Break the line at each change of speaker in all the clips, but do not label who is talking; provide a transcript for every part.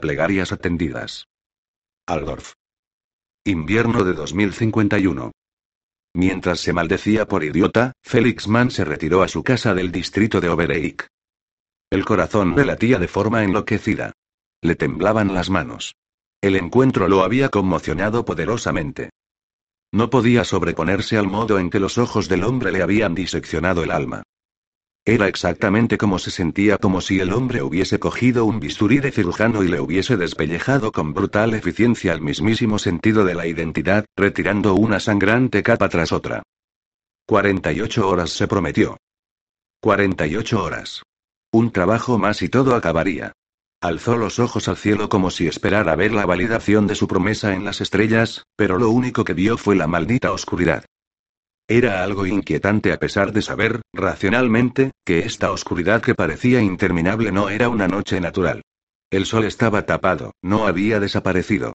Plegarias atendidas. Aldorf. Invierno de 2051. Mientras se maldecía por idiota, Felix Mann se retiró a su casa del distrito de Obereik. El corazón le latía de forma enloquecida. Le temblaban las manos. El encuentro lo había conmocionado poderosamente. No podía sobreponerse al modo en que los ojos del hombre le habían diseccionado el alma. Era exactamente como se sentía como si el hombre hubiese cogido un bisturí de cirujano y le hubiese despellejado con brutal eficiencia el mismísimo sentido de la identidad, retirando una sangrante capa tras otra. 48 horas se prometió. 48 horas. Un trabajo más y todo acabaría. Alzó los ojos al cielo como si esperara ver la validación de su promesa en las estrellas, pero lo único que vio fue la maldita oscuridad. Era algo inquietante a pesar de saber, racionalmente, que esta oscuridad que parecía interminable no era una noche natural. El sol estaba tapado, no había desaparecido.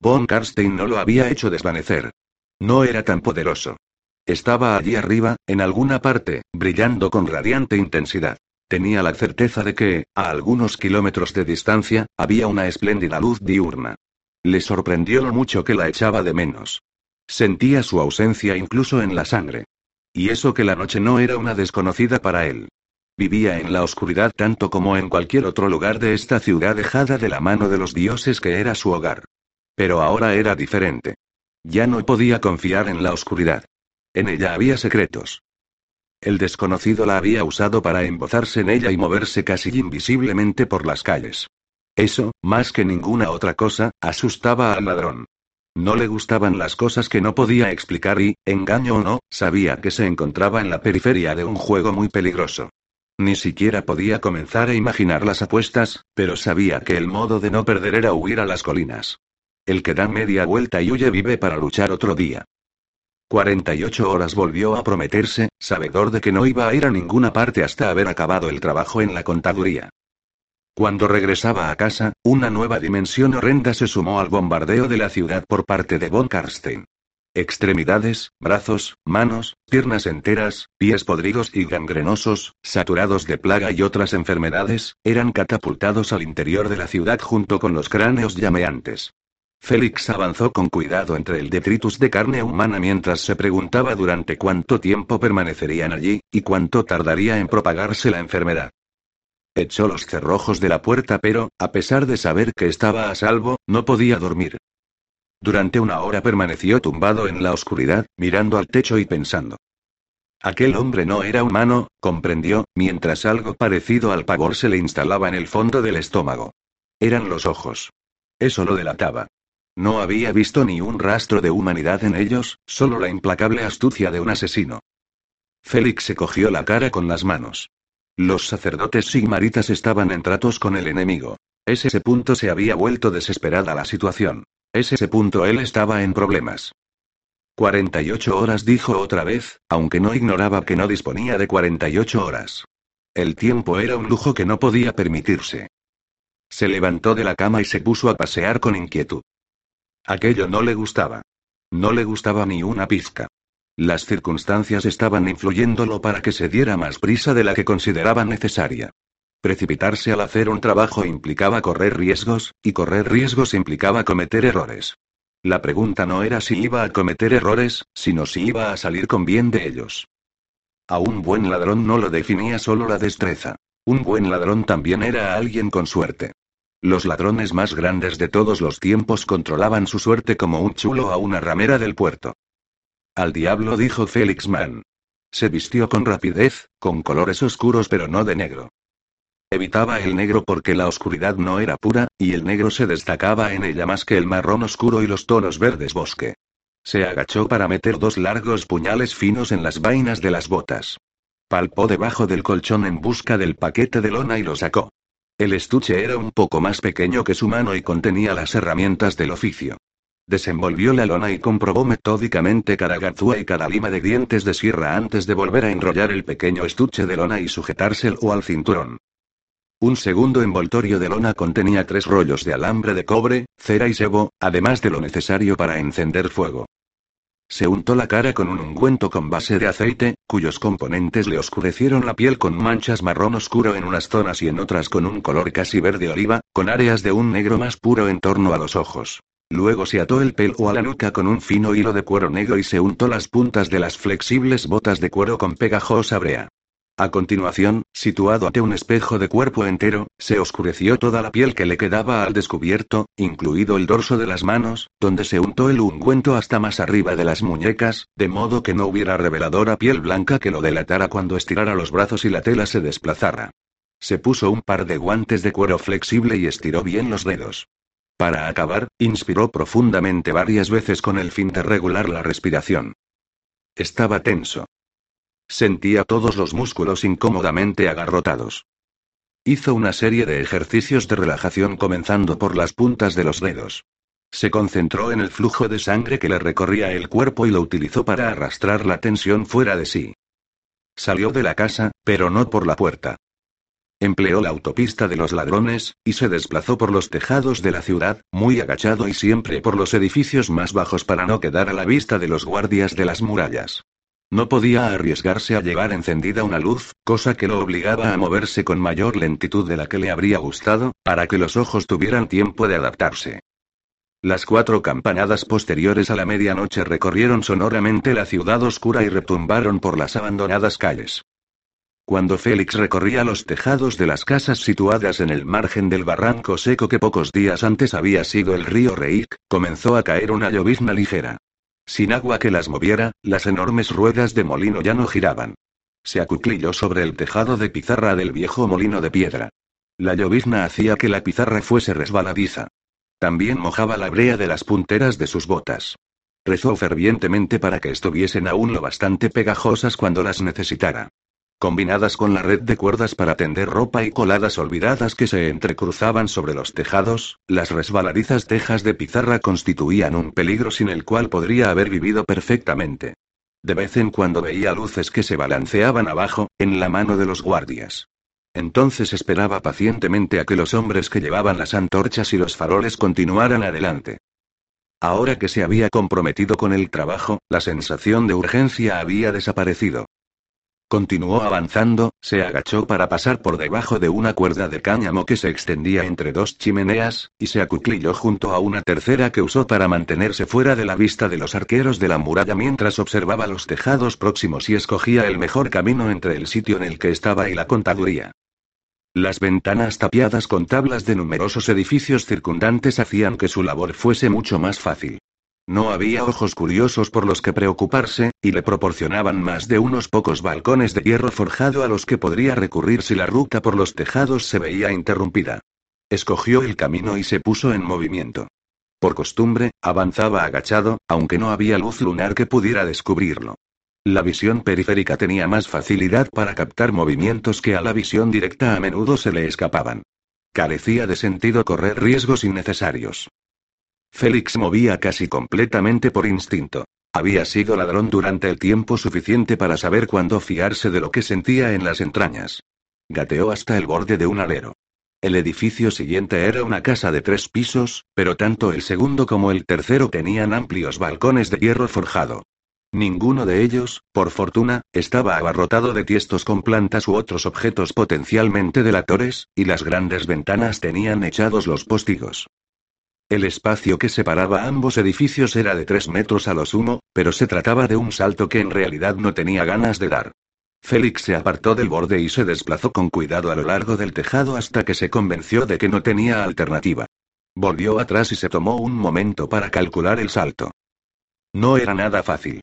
Von Karstein no lo había hecho desvanecer. No era tan poderoso. Estaba allí arriba, en alguna parte, brillando con radiante intensidad. Tenía la certeza de que, a algunos kilómetros de distancia, había una espléndida luz diurna. Le sorprendió lo mucho que la echaba de menos. Sentía su ausencia incluso en la sangre. Y eso que la noche no era una desconocida para él. Vivía en la oscuridad tanto como en cualquier otro lugar de esta ciudad dejada de la mano de los dioses que era su hogar. Pero ahora era diferente. Ya no podía confiar en la oscuridad. En ella había secretos. El desconocido la había usado para embozarse en ella y moverse casi invisiblemente por las calles. Eso, más que ninguna otra cosa, asustaba al ladrón. No le gustaban las cosas que no podía explicar y, engaño o no, sabía que se encontraba en la periferia de un juego muy peligroso. Ni siquiera podía comenzar a imaginar las apuestas, pero sabía que el modo de no perder era huir a las colinas. El que da media vuelta y huye vive para luchar otro día. 48 horas volvió a prometerse, sabedor de que no iba a ir a ninguna parte hasta haber acabado el trabajo en la contaduría. Cuando regresaba a casa, una nueva dimensión horrenda se sumó al bombardeo de la ciudad por parte de von Karstein. Extremidades, brazos, manos, piernas enteras, pies podridos y gangrenosos, saturados de plaga y otras enfermedades, eran catapultados al interior de la ciudad junto con los cráneos llameantes. Félix avanzó con cuidado entre el detritus de carne humana mientras se preguntaba durante cuánto tiempo permanecerían allí, y cuánto tardaría en propagarse la enfermedad. Echó los cerrojos de la puerta pero, a pesar de saber que estaba a salvo, no podía dormir. Durante una hora permaneció tumbado en la oscuridad, mirando al techo y pensando. Aquel hombre no era humano, comprendió, mientras algo parecido al pavor se le instalaba en el fondo del estómago. Eran los ojos. Eso lo delataba. No había visto ni un rastro de humanidad en ellos, solo la implacable astucia de un asesino. Félix se cogió la cara con las manos. Los sacerdotes sigmaritas estaban en tratos con el enemigo. Ese punto se había vuelto desesperada la situación. Ese punto él estaba en problemas. 48 horas dijo otra vez, aunque no ignoraba que no disponía de 48 horas. El tiempo era un lujo que no podía permitirse. Se levantó de la cama y se puso a pasear con inquietud. Aquello no le gustaba. No le gustaba ni una pizca. Las circunstancias estaban influyéndolo para que se diera más prisa de la que consideraba necesaria. Precipitarse al hacer un trabajo implicaba correr riesgos, y correr riesgos implicaba cometer errores. La pregunta no era si iba a cometer errores, sino si iba a salir con bien de ellos. A un buen ladrón no lo definía solo la destreza. Un buen ladrón también era alguien con suerte. Los ladrones más grandes de todos los tiempos controlaban su suerte como un chulo a una ramera del puerto. Al diablo dijo Felix Mann. Se vistió con rapidez, con colores oscuros pero no de negro. Evitaba el negro porque la oscuridad no era pura, y el negro se destacaba en ella más que el marrón oscuro y los tonos verdes bosque. Se agachó para meter dos largos puñales finos en las vainas de las botas. Palpó debajo del colchón en busca del paquete de lona y lo sacó. El estuche era un poco más pequeño que su mano y contenía las herramientas del oficio. Desenvolvió la lona y comprobó metódicamente cada ganzúa y cada lima de dientes de sierra antes de volver a enrollar el pequeño estuche de lona y sujetárselo al cinturón. Un segundo envoltorio de lona contenía tres rollos de alambre de cobre, cera y sebo, además de lo necesario para encender fuego. Se untó la cara con un ungüento con base de aceite, cuyos componentes le oscurecieron la piel con manchas marrón oscuro en unas zonas y en otras con un color casi verde oliva, con áreas de un negro más puro en torno a los ojos. Luego se ató el pelo a la nuca con un fino hilo de cuero negro y se untó las puntas de las flexibles botas de cuero con pegajosa brea. A continuación, situado ante un espejo de cuerpo entero, se oscureció toda la piel que le quedaba al descubierto, incluido el dorso de las manos, donde se untó el ungüento hasta más arriba de las muñecas, de modo que no hubiera reveladora piel blanca que lo delatara cuando estirara los brazos y la tela se desplazara. Se puso un par de guantes de cuero flexible y estiró bien los dedos. Para acabar, inspiró profundamente varias veces con el fin de regular la respiración. Estaba tenso. Sentía todos los músculos incómodamente agarrotados. Hizo una serie de ejercicios de relajación comenzando por las puntas de los dedos. Se concentró en el flujo de sangre que le recorría el cuerpo y lo utilizó para arrastrar la tensión fuera de sí. Salió de la casa, pero no por la puerta. Empleó la autopista de los ladrones, y se desplazó por los tejados de la ciudad, muy agachado y siempre por los edificios más bajos para no quedar a la vista de los guardias de las murallas. No podía arriesgarse a llevar encendida una luz, cosa que lo obligaba a moverse con mayor lentitud de la que le habría gustado, para que los ojos tuvieran tiempo de adaptarse. Las cuatro campanadas posteriores a la medianoche recorrieron sonoramente la ciudad oscura y retumbaron por las abandonadas calles. Cuando Félix recorría los tejados de las casas situadas en el margen del barranco seco que pocos días antes había sido el río Reik, comenzó a caer una llovizna ligera. Sin agua que las moviera, las enormes ruedas de molino ya no giraban. Se acuclilló sobre el tejado de pizarra del viejo molino de piedra. La llovizna hacía que la pizarra fuese resbaladiza. También mojaba la brea de las punteras de sus botas. Rezó fervientemente para que estuviesen aún lo bastante pegajosas cuando las necesitara combinadas con la red de cuerdas para tender ropa y coladas olvidadas que se entrecruzaban sobre los tejados, las resbaladizas tejas de pizarra constituían un peligro sin el cual podría haber vivido perfectamente. De vez en cuando veía luces que se balanceaban abajo, en la mano de los guardias. Entonces esperaba pacientemente a que los hombres que llevaban las antorchas y los faroles continuaran adelante. Ahora que se había comprometido con el trabajo, la sensación de urgencia había desaparecido. Continuó avanzando, se agachó para pasar por debajo de una cuerda de cáñamo que se extendía entre dos chimeneas, y se acuclilló junto a una tercera que usó para mantenerse fuera de la vista de los arqueros de la muralla mientras observaba los tejados próximos y escogía el mejor camino entre el sitio en el que estaba y la contaduría. Las ventanas tapiadas con tablas de numerosos edificios circundantes hacían que su labor fuese mucho más fácil. No había ojos curiosos por los que preocuparse, y le proporcionaban más de unos pocos balcones de hierro forjado a los que podría recurrir si la ruta por los tejados se veía interrumpida. Escogió el camino y se puso en movimiento. Por costumbre, avanzaba agachado, aunque no había luz lunar que pudiera descubrirlo. La visión periférica tenía más facilidad para captar movimientos que a la visión directa a menudo se le escapaban. Carecía de sentido correr riesgos innecesarios. Félix movía casi completamente por instinto. Había sido ladrón durante el tiempo suficiente para saber cuándo fiarse de lo que sentía en las entrañas. Gateó hasta el borde de un alero. El edificio siguiente era una casa de tres pisos, pero tanto el segundo como el tercero tenían amplios balcones de hierro forjado. Ninguno de ellos, por fortuna, estaba abarrotado de tiestos con plantas u otros objetos potencialmente delatores, y las grandes ventanas tenían echados los postigos. El espacio que separaba ambos edificios era de tres metros a lo sumo, pero se trataba de un salto que en realidad no tenía ganas de dar. Félix se apartó del borde y se desplazó con cuidado a lo largo del tejado hasta que se convenció de que no tenía alternativa. Volvió atrás y se tomó un momento para calcular el salto. No era nada fácil.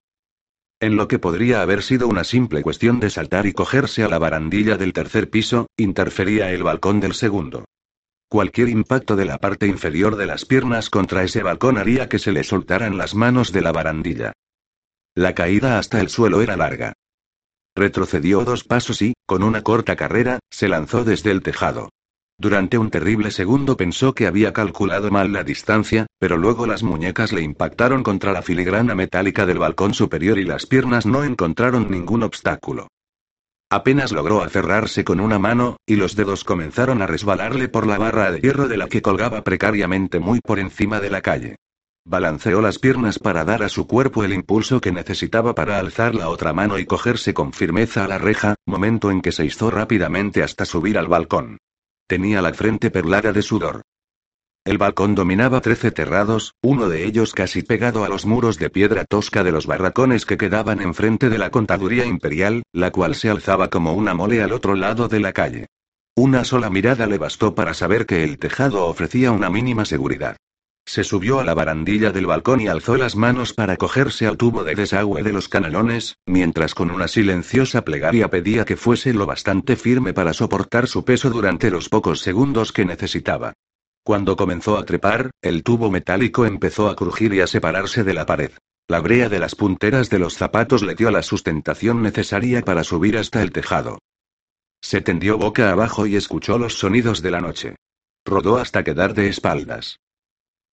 En lo que podría haber sido una simple cuestión de saltar y cogerse a la barandilla del tercer piso, interfería el balcón del segundo. Cualquier impacto de la parte inferior de las piernas contra ese balcón haría que se le soltaran las manos de la barandilla. La caída hasta el suelo era larga. Retrocedió dos pasos y, con una corta carrera, se lanzó desde el tejado. Durante un terrible segundo pensó que había calculado mal la distancia, pero luego las muñecas le impactaron contra la filigrana metálica del balcón superior y las piernas no encontraron ningún obstáculo. Apenas logró aferrarse con una mano, y los dedos comenzaron a resbalarle por la barra de hierro de la que colgaba precariamente muy por encima de la calle. Balanceó las piernas para dar a su cuerpo el impulso que necesitaba para alzar la otra mano y cogerse con firmeza a la reja, momento en que se hizo rápidamente hasta subir al balcón. Tenía la frente perlada de sudor. El balcón dominaba trece terrados, uno de ellos casi pegado a los muros de piedra tosca de los barracones que quedaban enfrente de la contaduría imperial, la cual se alzaba como una mole al otro lado de la calle. Una sola mirada le bastó para saber que el tejado ofrecía una mínima seguridad. Se subió a la barandilla del balcón y alzó las manos para cogerse al tubo de desagüe de los canalones, mientras con una silenciosa plegaria pedía que fuese lo bastante firme para soportar su peso durante los pocos segundos que necesitaba. Cuando comenzó a trepar, el tubo metálico empezó a crujir y a separarse de la pared. La brea de las punteras de los zapatos le dio la sustentación necesaria para subir hasta el tejado. Se tendió boca abajo y escuchó los sonidos de la noche. Rodó hasta quedar de espaldas.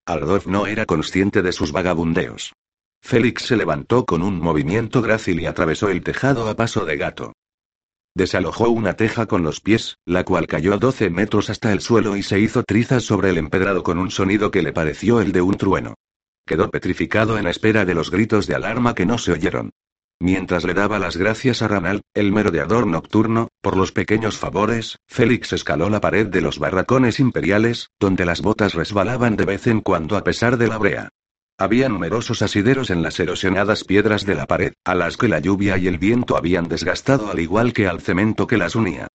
Aldorf no era consciente de sus vagabundeos. Félix se levantó con un movimiento grácil y atravesó el tejado a paso de gato. Desalojó una teja con los pies, la cual cayó a 12 metros hasta el suelo y se hizo trizas sobre el empedrado con un sonido que le pareció el de un trueno. Quedó petrificado en espera de los gritos de alarma que no se oyeron. Mientras le daba las gracias a Ranal, el merodeador nocturno, por los pequeños favores, Félix escaló la pared de los barracones imperiales, donde las botas resbalaban de vez en cuando a pesar de la brea. Había numerosos asideros en las erosionadas piedras de la pared, a las que la lluvia y el viento habían desgastado al igual que al cemento que las unía.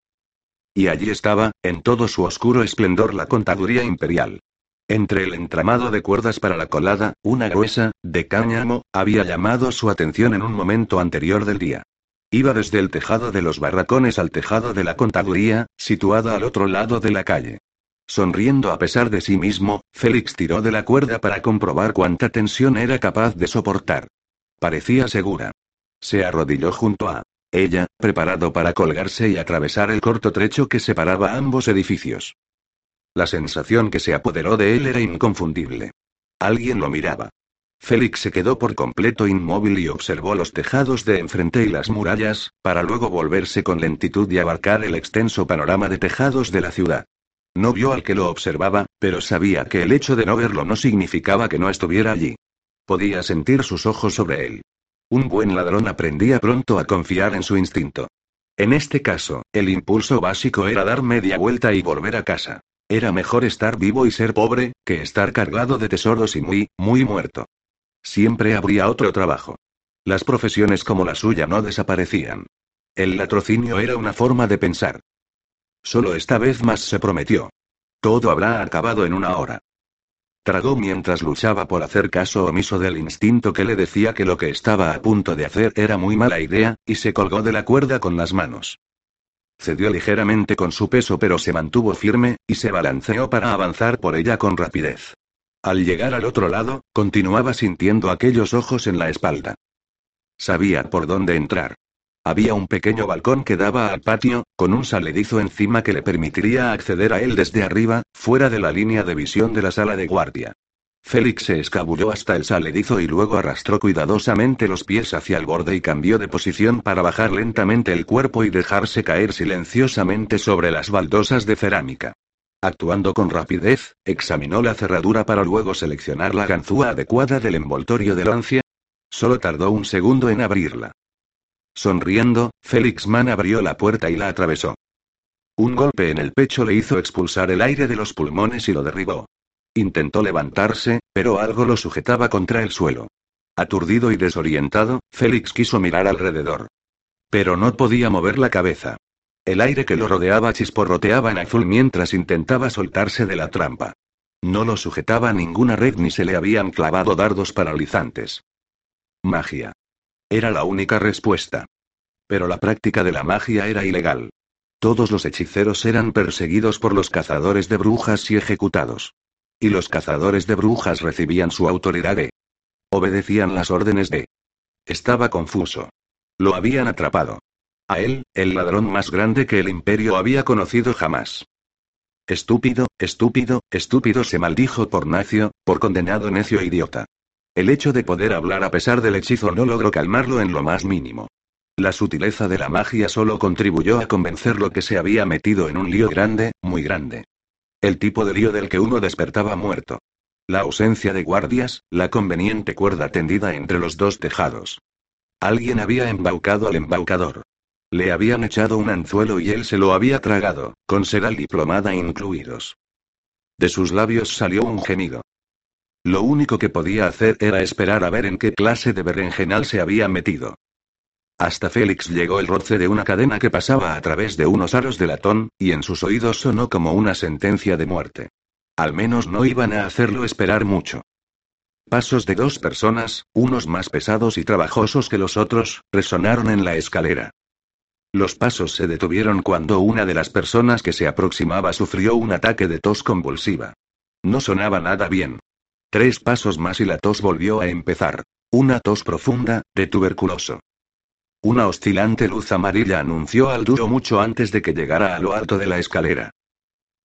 Y allí estaba, en todo su oscuro esplendor, la contaduría imperial. Entre el entramado de cuerdas para la colada, una gruesa, de cáñamo, había llamado su atención en un momento anterior del día. Iba desde el tejado de los barracones al tejado de la contaduría, situada al otro lado de la calle. Sonriendo a pesar de sí mismo, Félix tiró de la cuerda para comprobar cuánta tensión era capaz de soportar. Parecía segura. Se arrodilló junto a ella, preparado para colgarse y atravesar el corto trecho que separaba ambos edificios. La sensación que se apoderó de él era inconfundible. Alguien lo miraba. Félix se quedó por completo inmóvil y observó los tejados de enfrente y las murallas, para luego volverse con lentitud y abarcar el extenso panorama de tejados de la ciudad. No vio al que lo observaba, pero sabía que el hecho de no verlo no significaba que no estuviera allí. Podía sentir sus ojos sobre él. Un buen ladrón aprendía pronto a confiar en su instinto. En este caso, el impulso básico era dar media vuelta y volver a casa. Era mejor estar vivo y ser pobre, que estar cargado de tesoros y muy, muy muerto. Siempre habría otro trabajo. Las profesiones como la suya no desaparecían. El latrocinio era una forma de pensar. Solo esta vez más se prometió. Todo habrá acabado en una hora. Tragó mientras luchaba por hacer caso omiso del instinto que le decía que lo que estaba a punto de hacer era muy mala idea, y se colgó de la cuerda con las manos. Cedió ligeramente con su peso pero se mantuvo firme, y se balanceó para avanzar por ella con rapidez. Al llegar al otro lado, continuaba sintiendo aquellos ojos en la espalda. Sabía por dónde entrar. Había un pequeño balcón que daba al patio, con un saledizo encima que le permitiría acceder a él desde arriba, fuera de la línea de visión de la sala de guardia. Félix se escabulló hasta el saledizo y luego arrastró cuidadosamente los pies hacia el borde y cambió de posición para bajar lentamente el cuerpo y dejarse caer silenciosamente sobre las baldosas de cerámica. Actuando con rapidez, examinó la cerradura para luego seleccionar la ganzúa adecuada del envoltorio de lancia. Solo tardó un segundo en abrirla. Sonriendo, Félix Mann abrió la puerta y la atravesó. Un golpe en el pecho le hizo expulsar el aire de los pulmones y lo derribó. Intentó levantarse, pero algo lo sujetaba contra el suelo. Aturdido y desorientado, Félix quiso mirar alrededor. Pero no podía mover la cabeza. El aire que lo rodeaba chisporroteaba en azul mientras intentaba soltarse de la trampa. No lo sujetaba ninguna red ni se le habían clavado dardos paralizantes. Magia. Era la única respuesta. Pero la práctica de la magia era ilegal. Todos los hechiceros eran perseguidos por los cazadores de brujas y ejecutados. Y los cazadores de brujas recibían su autoridad de... Obedecían las órdenes de... Estaba confuso. Lo habían atrapado. A él, el ladrón más grande que el imperio había conocido jamás. Estúpido, estúpido, estúpido se maldijo por nacio, por condenado necio e idiota. El hecho de poder hablar a pesar del hechizo no logró calmarlo en lo más mínimo. La sutileza de la magia solo contribuyó a convencerlo que se había metido en un lío grande, muy grande. El tipo de lío del que uno despertaba muerto. La ausencia de guardias, la conveniente cuerda tendida entre los dos tejados. Alguien había embaucado al embaucador. Le habían echado un anzuelo y él se lo había tragado, con seral y plomada incluidos. De sus labios salió un gemido. Lo único que podía hacer era esperar a ver en qué clase de berenjenal se había metido. Hasta Félix llegó el roce de una cadena que pasaba a través de unos aros de latón, y en sus oídos sonó como una sentencia de muerte. Al menos no iban a hacerlo esperar mucho. Pasos de dos personas, unos más pesados y trabajosos que los otros, resonaron en la escalera. Los pasos se detuvieron cuando una de las personas que se aproximaba sufrió un ataque de tos convulsiva. No sonaba nada bien. Tres pasos más y la tos volvió a empezar. Una tos profunda, de tuberculoso. Una oscilante luz amarilla anunció al duro mucho antes de que llegara a lo alto de la escalera.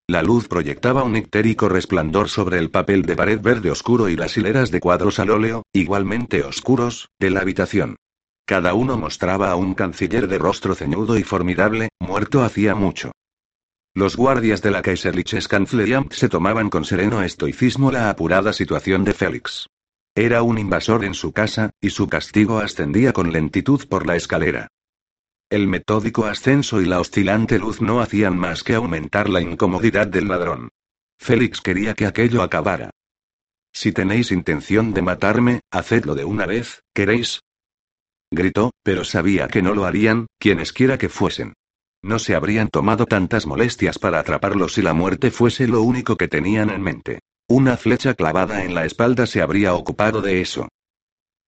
La luz proyectaba un ictérico resplandor sobre el papel de pared verde oscuro y las hileras de cuadros al óleo, igualmente oscuros, de la habitación. Cada uno mostraba a un canciller de rostro ceñudo y formidable, muerto hacía mucho. Los guardias de la Kaiserliches Kanzleramt se tomaban con sereno estoicismo la apurada situación de Félix. Era un invasor en su casa, y su castigo ascendía con lentitud por la escalera. El metódico ascenso y la oscilante luz no hacían más que aumentar la incomodidad del ladrón. Félix quería que aquello acabara. Si tenéis intención de matarme, hacedlo de una vez, ¿queréis? Gritó, pero sabía que no lo harían, quienesquiera que fuesen. No se habrían tomado tantas molestias para atraparlo si la muerte fuese lo único que tenían en mente. Una flecha clavada en la espalda se habría ocupado de eso.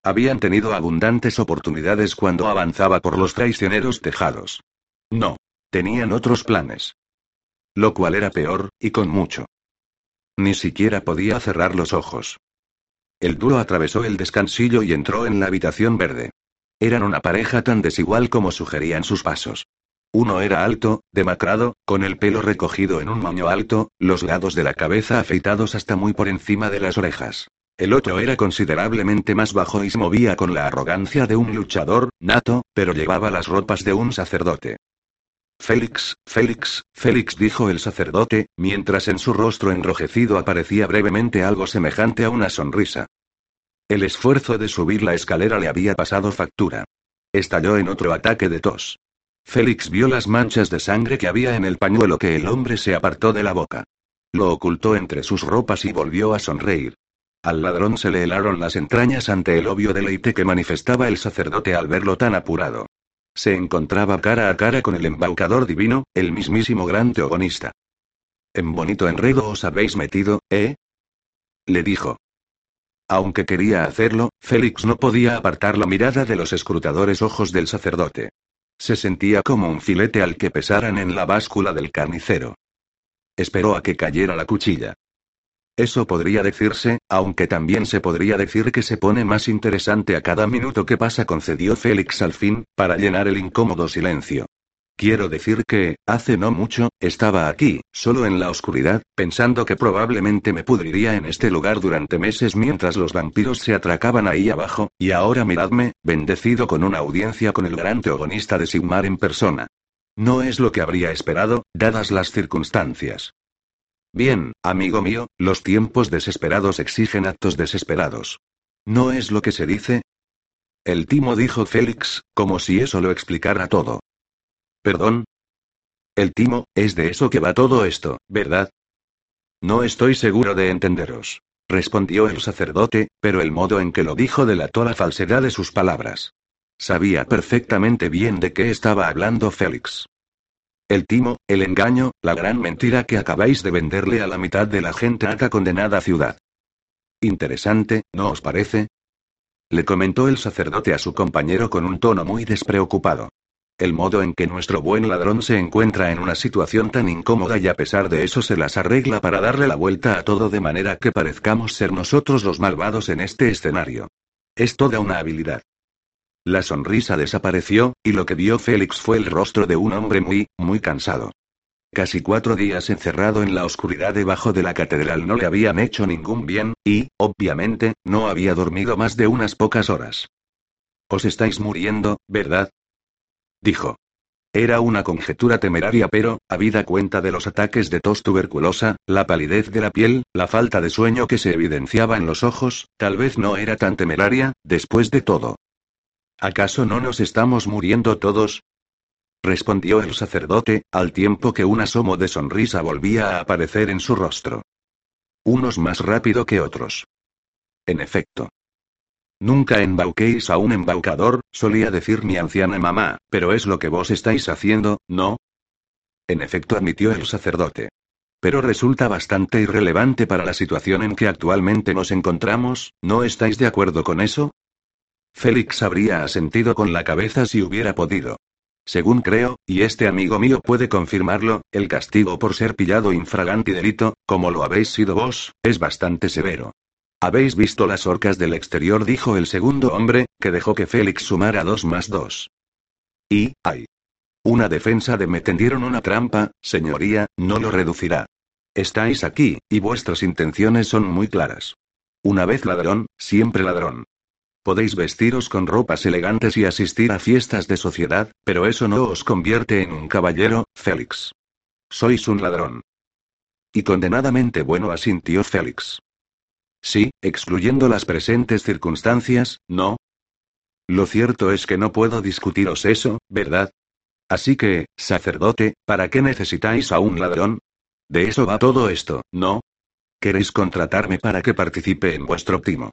Habían tenido abundantes oportunidades cuando avanzaba por los traicioneros tejados. No. Tenían otros planes. Lo cual era peor, y con mucho. Ni siquiera podía cerrar los ojos. El duro atravesó el descansillo y entró en la habitación verde. Eran una pareja tan desigual como sugerían sus pasos. Uno era alto, demacrado, con el pelo recogido en un moño alto, los lados de la cabeza afeitados hasta muy por encima de las orejas. El otro era considerablemente más bajo y se movía con la arrogancia de un luchador, nato, pero llevaba las ropas de un sacerdote. Félix, Félix, Félix dijo el sacerdote, mientras en su rostro enrojecido aparecía brevemente algo semejante a una sonrisa. El esfuerzo de subir la escalera le había pasado factura. Estalló en otro ataque de tos. Félix vio las manchas de sangre que había en el pañuelo que el hombre se apartó de la boca. Lo ocultó entre sus ropas y volvió a sonreír. Al ladrón se le helaron las entrañas ante el obvio deleite que manifestaba el sacerdote al verlo tan apurado. Se encontraba cara a cara con el embaucador divino, el mismísimo gran teogonista. En bonito enredo os habéis metido, ¿eh? Le dijo. Aunque quería hacerlo, Félix no podía apartar la mirada de los escrutadores ojos del sacerdote. Se sentía como un filete al que pesaran en la báscula del carnicero. Esperó a que cayera la cuchilla. Eso podría decirse, aunque también se podría decir que se pone más interesante a cada minuto que pasa, concedió Félix al fin, para llenar el incómodo silencio. Quiero decir que, hace no mucho, estaba aquí, solo en la oscuridad, pensando que probablemente me pudriría en este lugar durante meses mientras los vampiros se atracaban ahí abajo, y ahora miradme, bendecido con una audiencia con el gran teogonista de Sigmar en persona. No es lo que habría esperado, dadas las circunstancias. Bien, amigo mío, los tiempos desesperados exigen actos desesperados. ¿No es lo que se dice? El timo dijo Félix, como si eso lo explicara todo. ¿Perdón? El timo, es de eso que va todo esto, ¿verdad? No estoy seguro de entenderos. Respondió el sacerdote, pero el modo en que lo dijo delató la falsedad de sus palabras. Sabía perfectamente bien de qué estaba hablando Félix. El timo, el engaño, la gran mentira que acabáis de venderle a la mitad de la gente acá condenada ciudad. Interesante, ¿no os parece? Le comentó el sacerdote a su compañero con un tono muy despreocupado. El modo en que nuestro buen ladrón se encuentra en una situación tan incómoda y a pesar de eso se las arregla para darle la vuelta a todo de manera que parezcamos ser nosotros los malvados en este escenario. Es toda una habilidad. La sonrisa desapareció, y lo que vio Félix fue el rostro de un hombre muy, muy cansado. Casi cuatro días encerrado en la oscuridad debajo de la catedral no le habían hecho ningún bien, y, obviamente, no había dormido más de unas pocas horas. Os estáis muriendo, ¿verdad? Dijo. Era una conjetura temeraria, pero, habida cuenta de los ataques de tos tuberculosa, la palidez de la piel, la falta de sueño que se evidenciaba en los ojos, tal vez no era tan temeraria, después de todo. ¿Acaso no nos estamos muriendo todos? respondió el sacerdote, al tiempo que un asomo de sonrisa volvía a aparecer en su rostro. Unos más rápido que otros. En efecto. Nunca embauquéis a un embaucador, solía decir mi anciana mamá, pero es lo que vos estáis haciendo, ¿no? En efecto, admitió el sacerdote. Pero resulta bastante irrelevante para la situación en que actualmente nos encontramos, ¿no estáis de acuerdo con eso? Félix habría asentido con la cabeza si hubiera podido. Según creo, y este amigo mío puede confirmarlo, el castigo por ser pillado infraganti delito, como lo habéis sido vos, es bastante severo. Habéis visto las orcas del exterior, dijo el segundo hombre, que dejó que Félix sumara dos más dos. Y, ay. Una defensa de me tendieron una trampa, señoría, no lo reducirá. Estáis aquí, y vuestras intenciones son muy claras. Una vez ladrón, siempre ladrón. Podéis vestiros con ropas elegantes y asistir a fiestas de sociedad, pero eso no os convierte en un caballero, Félix. Sois un ladrón. Y condenadamente bueno asintió Félix. Sí, excluyendo las presentes circunstancias, ¿no? Lo cierto es que no puedo discutiros eso, ¿verdad? Así que, sacerdote, ¿para qué necesitáis a un ladrón? De eso va todo esto, ¿no? ¿Queréis contratarme para que participe en vuestro timo?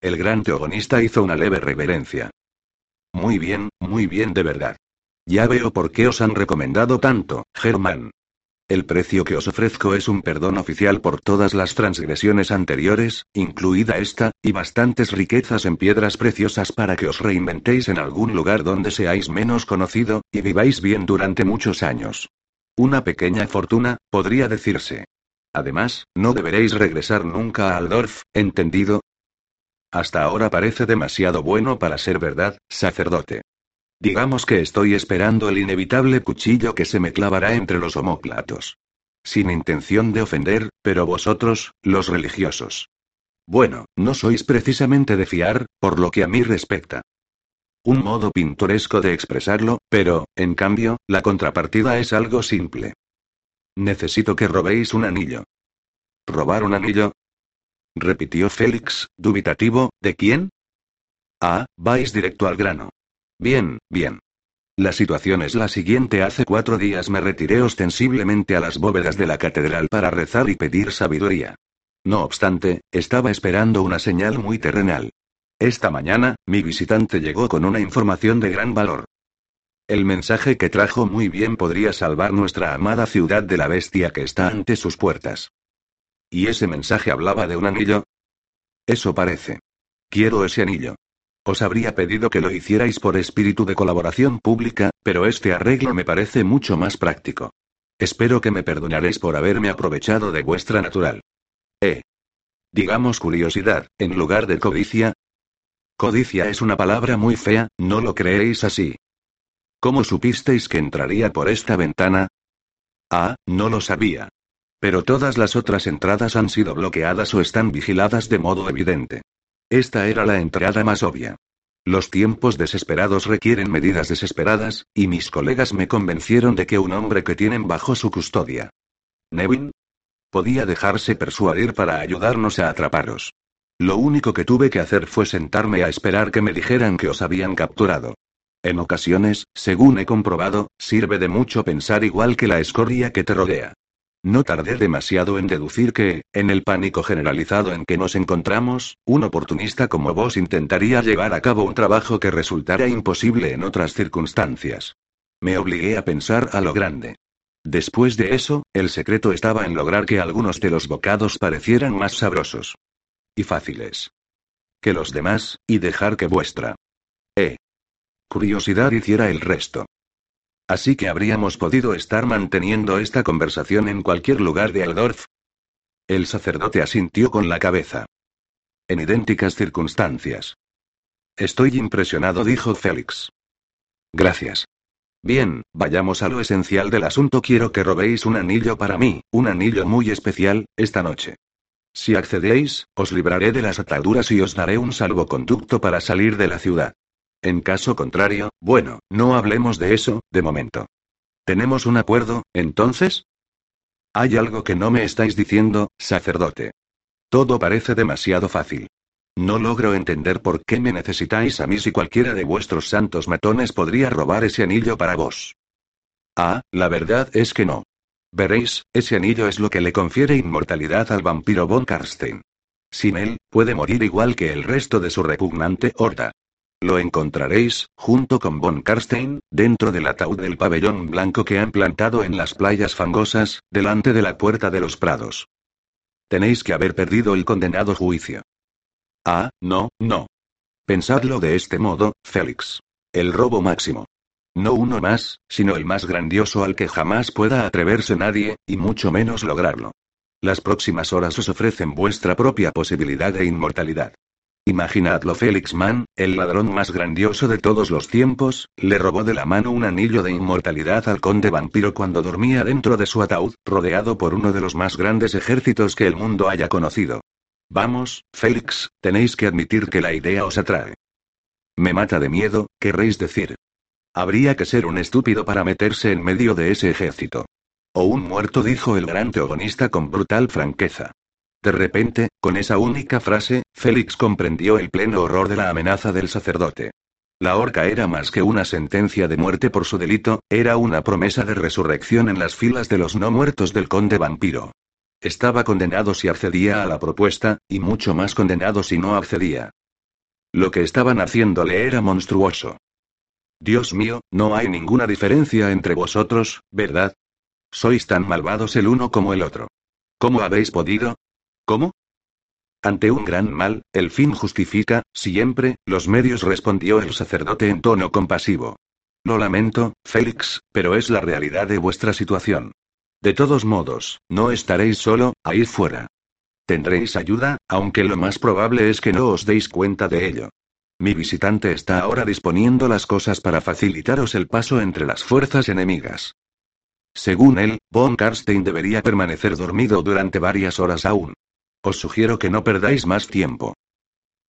El gran teogonista hizo una leve reverencia. Muy bien, muy bien de verdad. Ya veo por qué os han recomendado tanto, Germán. El precio que os ofrezco es un perdón oficial por todas las transgresiones anteriores, incluida esta, y bastantes riquezas en piedras preciosas para que os reinventéis en algún lugar donde seáis menos conocido, y viváis bien durante muchos años. Una pequeña fortuna, podría decirse. Además, no deberéis regresar nunca a Aldorf, ¿entendido? Hasta ahora parece demasiado bueno para ser verdad, sacerdote. Digamos que estoy esperando el inevitable cuchillo que se me clavará entre los homóplatos. Sin intención de ofender, pero vosotros, los religiosos. Bueno, no sois precisamente de fiar, por lo que a mí respecta. Un modo pintoresco de expresarlo, pero, en cambio, la contrapartida es algo simple. Necesito que robéis un anillo. ¿Robar un anillo? repitió Félix, dubitativo, ¿de quién? Ah, vais directo al grano. Bien, bien. La situación es la siguiente. Hace cuatro días me retiré ostensiblemente a las bóvedas de la catedral para rezar y pedir sabiduría. No obstante, estaba esperando una señal muy terrenal. Esta mañana, mi visitante llegó con una información de gran valor. El mensaje que trajo muy bien podría salvar nuestra amada ciudad de la bestia que está ante sus puertas. ¿Y ese mensaje hablaba de un anillo? Eso parece. Quiero ese anillo. Os habría pedido que lo hicierais por espíritu de colaboración pública, pero este arreglo me parece mucho más práctico. Espero que me perdonaréis por haberme aprovechado de vuestra natural. Eh. Digamos curiosidad, en lugar de codicia. Codicia es una palabra muy fea, ¿no lo creéis así? ¿Cómo supisteis que entraría por esta ventana? Ah, no lo sabía. Pero todas las otras entradas han sido bloqueadas o están vigiladas de modo evidente. Esta era la entrada más obvia. Los tiempos desesperados requieren medidas desesperadas, y mis colegas me convencieron de que un hombre que tienen bajo su custodia. Nevin. Podía dejarse persuadir para ayudarnos a atraparos. Lo único que tuve que hacer fue sentarme a esperar que me dijeran que os habían capturado. En ocasiones, según he comprobado, sirve de mucho pensar igual que la escoria que te rodea. No tardé demasiado en deducir que, en el pánico generalizado en que nos encontramos, un oportunista como vos intentaría llevar a cabo un trabajo que resultara imposible en otras circunstancias. Me obligué a pensar a lo grande. Después de eso, el secreto estaba en lograr que algunos de los bocados parecieran más sabrosos. Y fáciles. Que los demás, y dejar que vuestra. Eh. Curiosidad hiciera el resto. Así que habríamos podido estar manteniendo esta conversación en cualquier lugar de Aldorf. El sacerdote asintió con la cabeza. En idénticas circunstancias. Estoy impresionado, dijo Félix. Gracias. Bien, vayamos a lo esencial del asunto. Quiero que robéis un anillo para mí, un anillo muy especial, esta noche. Si accedéis, os libraré de las ataduras y os daré un salvoconducto para salir de la ciudad. En caso contrario, bueno, no hablemos de eso, de momento. ¿Tenemos un acuerdo, entonces? Hay algo que no me estáis diciendo, sacerdote. Todo parece demasiado fácil. No logro entender por qué me necesitáis a mí si cualquiera de vuestros santos matones podría robar ese anillo para vos. Ah, la verdad es que no. Veréis, ese anillo es lo que le confiere inmortalidad al vampiro Von Karstein. Sin él, puede morir igual que el resto de su repugnante horda. Lo encontraréis, junto con Von Karstein, dentro del ataúd del pabellón blanco que han plantado en las playas fangosas, delante de la puerta de los prados. Tenéis que haber perdido el condenado juicio. Ah, no, no. Pensadlo de este modo, Félix. El robo máximo. No uno más, sino el más grandioso al que jamás pueda atreverse nadie, y mucho menos lograrlo. Las próximas horas os ofrecen vuestra propia posibilidad de inmortalidad. Imaginadlo, Félix Mann, el ladrón más grandioso de todos los tiempos, le robó de la mano un anillo de inmortalidad al conde vampiro cuando dormía dentro de su ataúd, rodeado por uno de los más grandes ejércitos que el mundo haya conocido. Vamos, Félix, tenéis que admitir que la idea os atrae. Me mata de miedo, querréis decir. Habría que ser un estúpido para meterse en medio de ese ejército. O un muerto, dijo el gran teogonista con brutal franqueza. De repente, con esa única frase, Félix comprendió el pleno horror de la amenaza del sacerdote. La horca era más que una sentencia de muerte por su delito, era una promesa de resurrección en las filas de los no muertos del conde vampiro. Estaba condenado si accedía a la propuesta, y mucho más condenado si no accedía. Lo que estaban haciéndole era monstruoso. Dios mío, no hay ninguna diferencia entre vosotros, ¿verdad? Sois tan malvados el uno como el otro. ¿Cómo habéis podido? ¿Cómo? Ante un gran mal, el fin justifica, siempre, los medios, respondió el sacerdote en tono compasivo. Lo lamento, Félix, pero es la realidad de vuestra situación. De todos modos, no estaréis solo, ahí fuera. Tendréis ayuda, aunque lo más probable es que no os deis cuenta de ello. Mi visitante está ahora disponiendo las cosas para facilitaros el paso entre las fuerzas enemigas. Según él, Von Karstein debería permanecer dormido durante varias horas aún. Os sugiero que no perdáis más tiempo.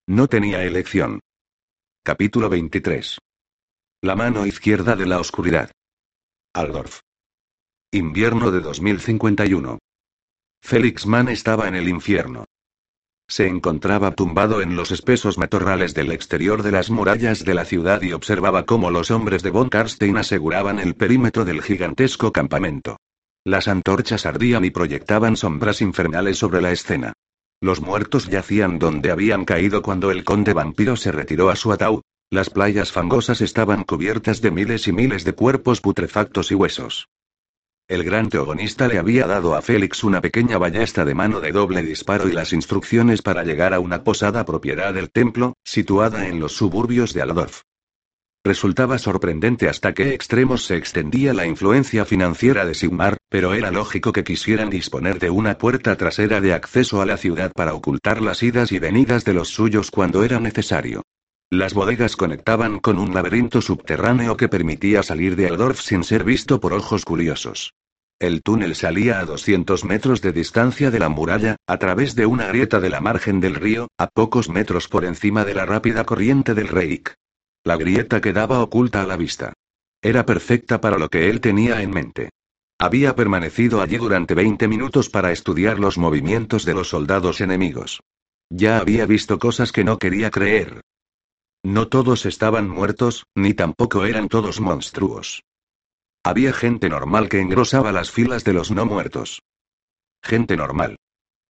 No tenía elección. Capítulo 23. La mano izquierda de la oscuridad. Aldorf. Invierno de 2051. Felix Mann estaba en el infierno. Se encontraba tumbado en los espesos matorrales del exterior de las murallas de la ciudad y observaba cómo los hombres de Von Karstein aseguraban el perímetro del gigantesco campamento. Las antorchas ardían y proyectaban sombras infernales sobre la escena. Los muertos yacían donde habían caído cuando el conde vampiro se retiró a su ataúd. Las playas fangosas estaban cubiertas de miles y miles de cuerpos putrefactos y huesos. El gran teogonista le había dado a Félix una pequeña ballesta de mano de doble disparo y las instrucciones para llegar a una posada propiedad del templo, situada en los suburbios de Aladorf. Resultaba sorprendente hasta qué extremos se extendía la influencia financiera de Sigmar, pero era lógico que quisieran disponer de una puerta trasera de acceso a la ciudad para ocultar las idas y venidas de los suyos cuando era necesario. Las bodegas conectaban con un laberinto subterráneo que permitía salir de Aldorf sin ser visto por ojos curiosos. El túnel salía a 200 metros de distancia de la muralla, a través de una grieta de la margen del río, a pocos metros por encima de la rápida corriente del Reik. La grieta quedaba oculta a la vista. Era perfecta para lo que él tenía en mente. Había permanecido allí durante 20 minutos para estudiar los movimientos de los soldados enemigos. Ya había visto cosas que no quería creer. No todos estaban muertos, ni tampoco eran todos monstruos. Había gente normal que engrosaba las filas de los no muertos. Gente normal.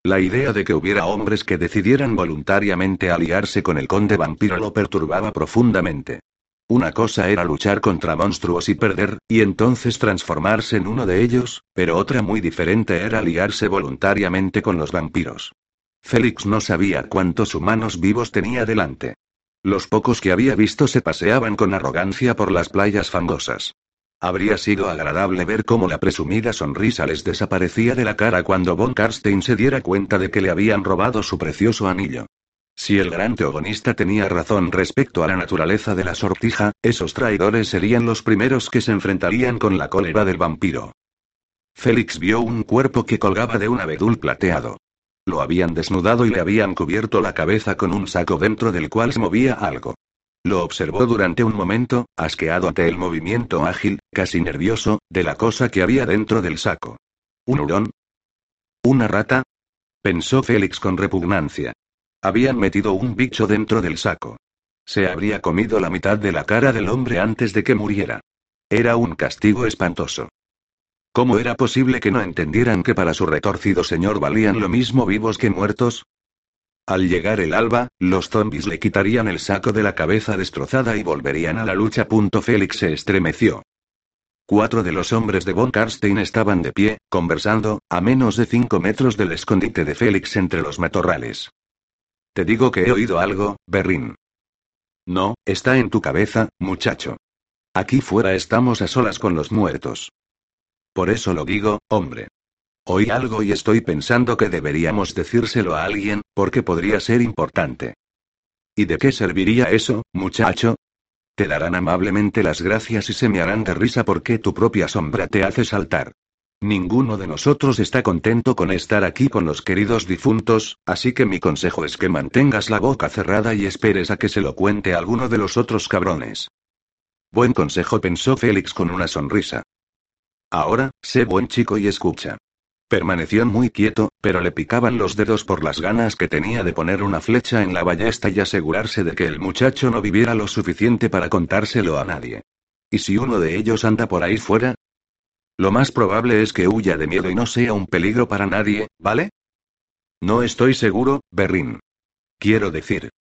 La idea de que hubiera hombres que decidieran voluntariamente aliarse con el conde vampiro lo perturbaba profundamente. Una cosa era luchar contra monstruos y perder, y entonces transformarse en uno de ellos, pero otra muy diferente era aliarse voluntariamente con los vampiros. Félix no sabía cuántos humanos vivos tenía delante. Los pocos que había visto se paseaban con arrogancia por las playas fangosas. Habría sido agradable ver cómo la presumida sonrisa les desaparecía de la cara cuando Von Karstein se diera cuenta de que le habían robado su precioso anillo. Si el gran teogonista tenía razón respecto a la naturaleza de la sortija, esos traidores serían los primeros que se enfrentarían con la cólera del vampiro. Félix vio un cuerpo que colgaba de un abedul plateado. Lo habían desnudado y le habían cubierto la cabeza con un saco dentro del cual se movía algo. Lo observó durante un momento, asqueado ante el movimiento ágil, casi nervioso, de la cosa que había dentro del saco. ¿Un hurón? ¿Una rata? Pensó Félix con repugnancia. Habían metido un bicho dentro del saco. Se habría comido la mitad de la cara del hombre antes de que muriera. Era un castigo espantoso. ¿Cómo era posible que no entendieran que para su retorcido señor valían lo mismo vivos que muertos? Al llegar el alba, los zombies le quitarían el saco de la cabeza destrozada y volverían a la lucha. Félix se estremeció. Cuatro de los hombres de Von Karstein estaban de pie, conversando, a menos de cinco metros del escondite de Félix entre los matorrales. Te digo que he oído algo, Berrin. No, está en tu cabeza, muchacho. Aquí fuera estamos a solas con los muertos. Por eso lo digo, hombre. Oí algo y estoy pensando que deberíamos decírselo a alguien, porque podría ser importante. ¿Y de qué serviría eso, muchacho? Te darán amablemente las gracias y se me harán de risa porque tu propia sombra te hace saltar. Ninguno de nosotros está contento con estar aquí con los queridos difuntos, así que mi consejo es que mantengas la boca cerrada y esperes a que se lo cuente alguno de los otros cabrones. Buen consejo, pensó Félix con una sonrisa. Ahora, sé buen chico y escucha. Permaneció muy quieto, pero le picaban los dedos por las ganas que tenía de poner una flecha en la ballesta y asegurarse de que el muchacho no viviera lo suficiente para contárselo a nadie. ¿Y si uno de ellos anda por ahí fuera? Lo más probable es que huya de miedo y no sea un peligro para nadie, ¿vale? No estoy seguro, Berrin. Quiero decir.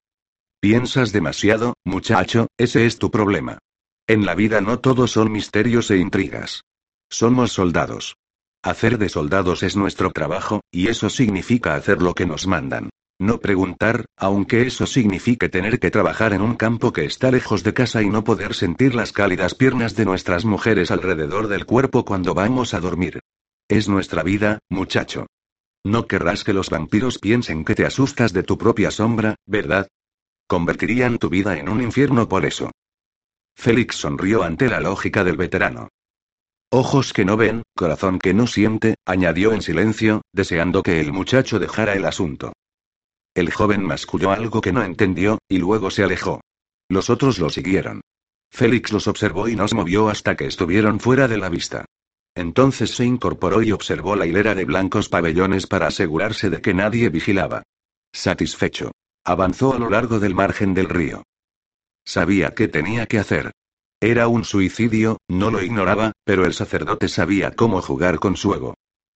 Piensas demasiado, muchacho, ese es tu problema. En la vida no todos son misterios e intrigas. Somos soldados. Hacer de soldados es nuestro trabajo, y eso significa hacer lo que nos mandan. No preguntar, aunque eso signifique tener que trabajar en un campo que está lejos de casa y no poder sentir las cálidas piernas de nuestras mujeres alrededor del cuerpo cuando vamos a dormir. Es nuestra vida, muchacho. No querrás que los vampiros piensen que te asustas de tu propia sombra, ¿verdad? Convertirían tu vida en un infierno por eso. Félix sonrió ante la lógica del veterano. Ojos que no ven, corazón que no siente, añadió en silencio, deseando que el muchacho dejara el asunto. El joven masculló algo que no entendió, y luego se alejó. Los otros lo siguieron. Félix los observó y no se movió hasta que estuvieron fuera de la vista. Entonces se incorporó y observó la hilera de blancos pabellones para asegurarse de que nadie vigilaba. Satisfecho. Avanzó a lo largo del margen del río. Sabía qué tenía que hacer. Era un suicidio, no lo ignoraba, pero el sacerdote sabía cómo jugar con su ego.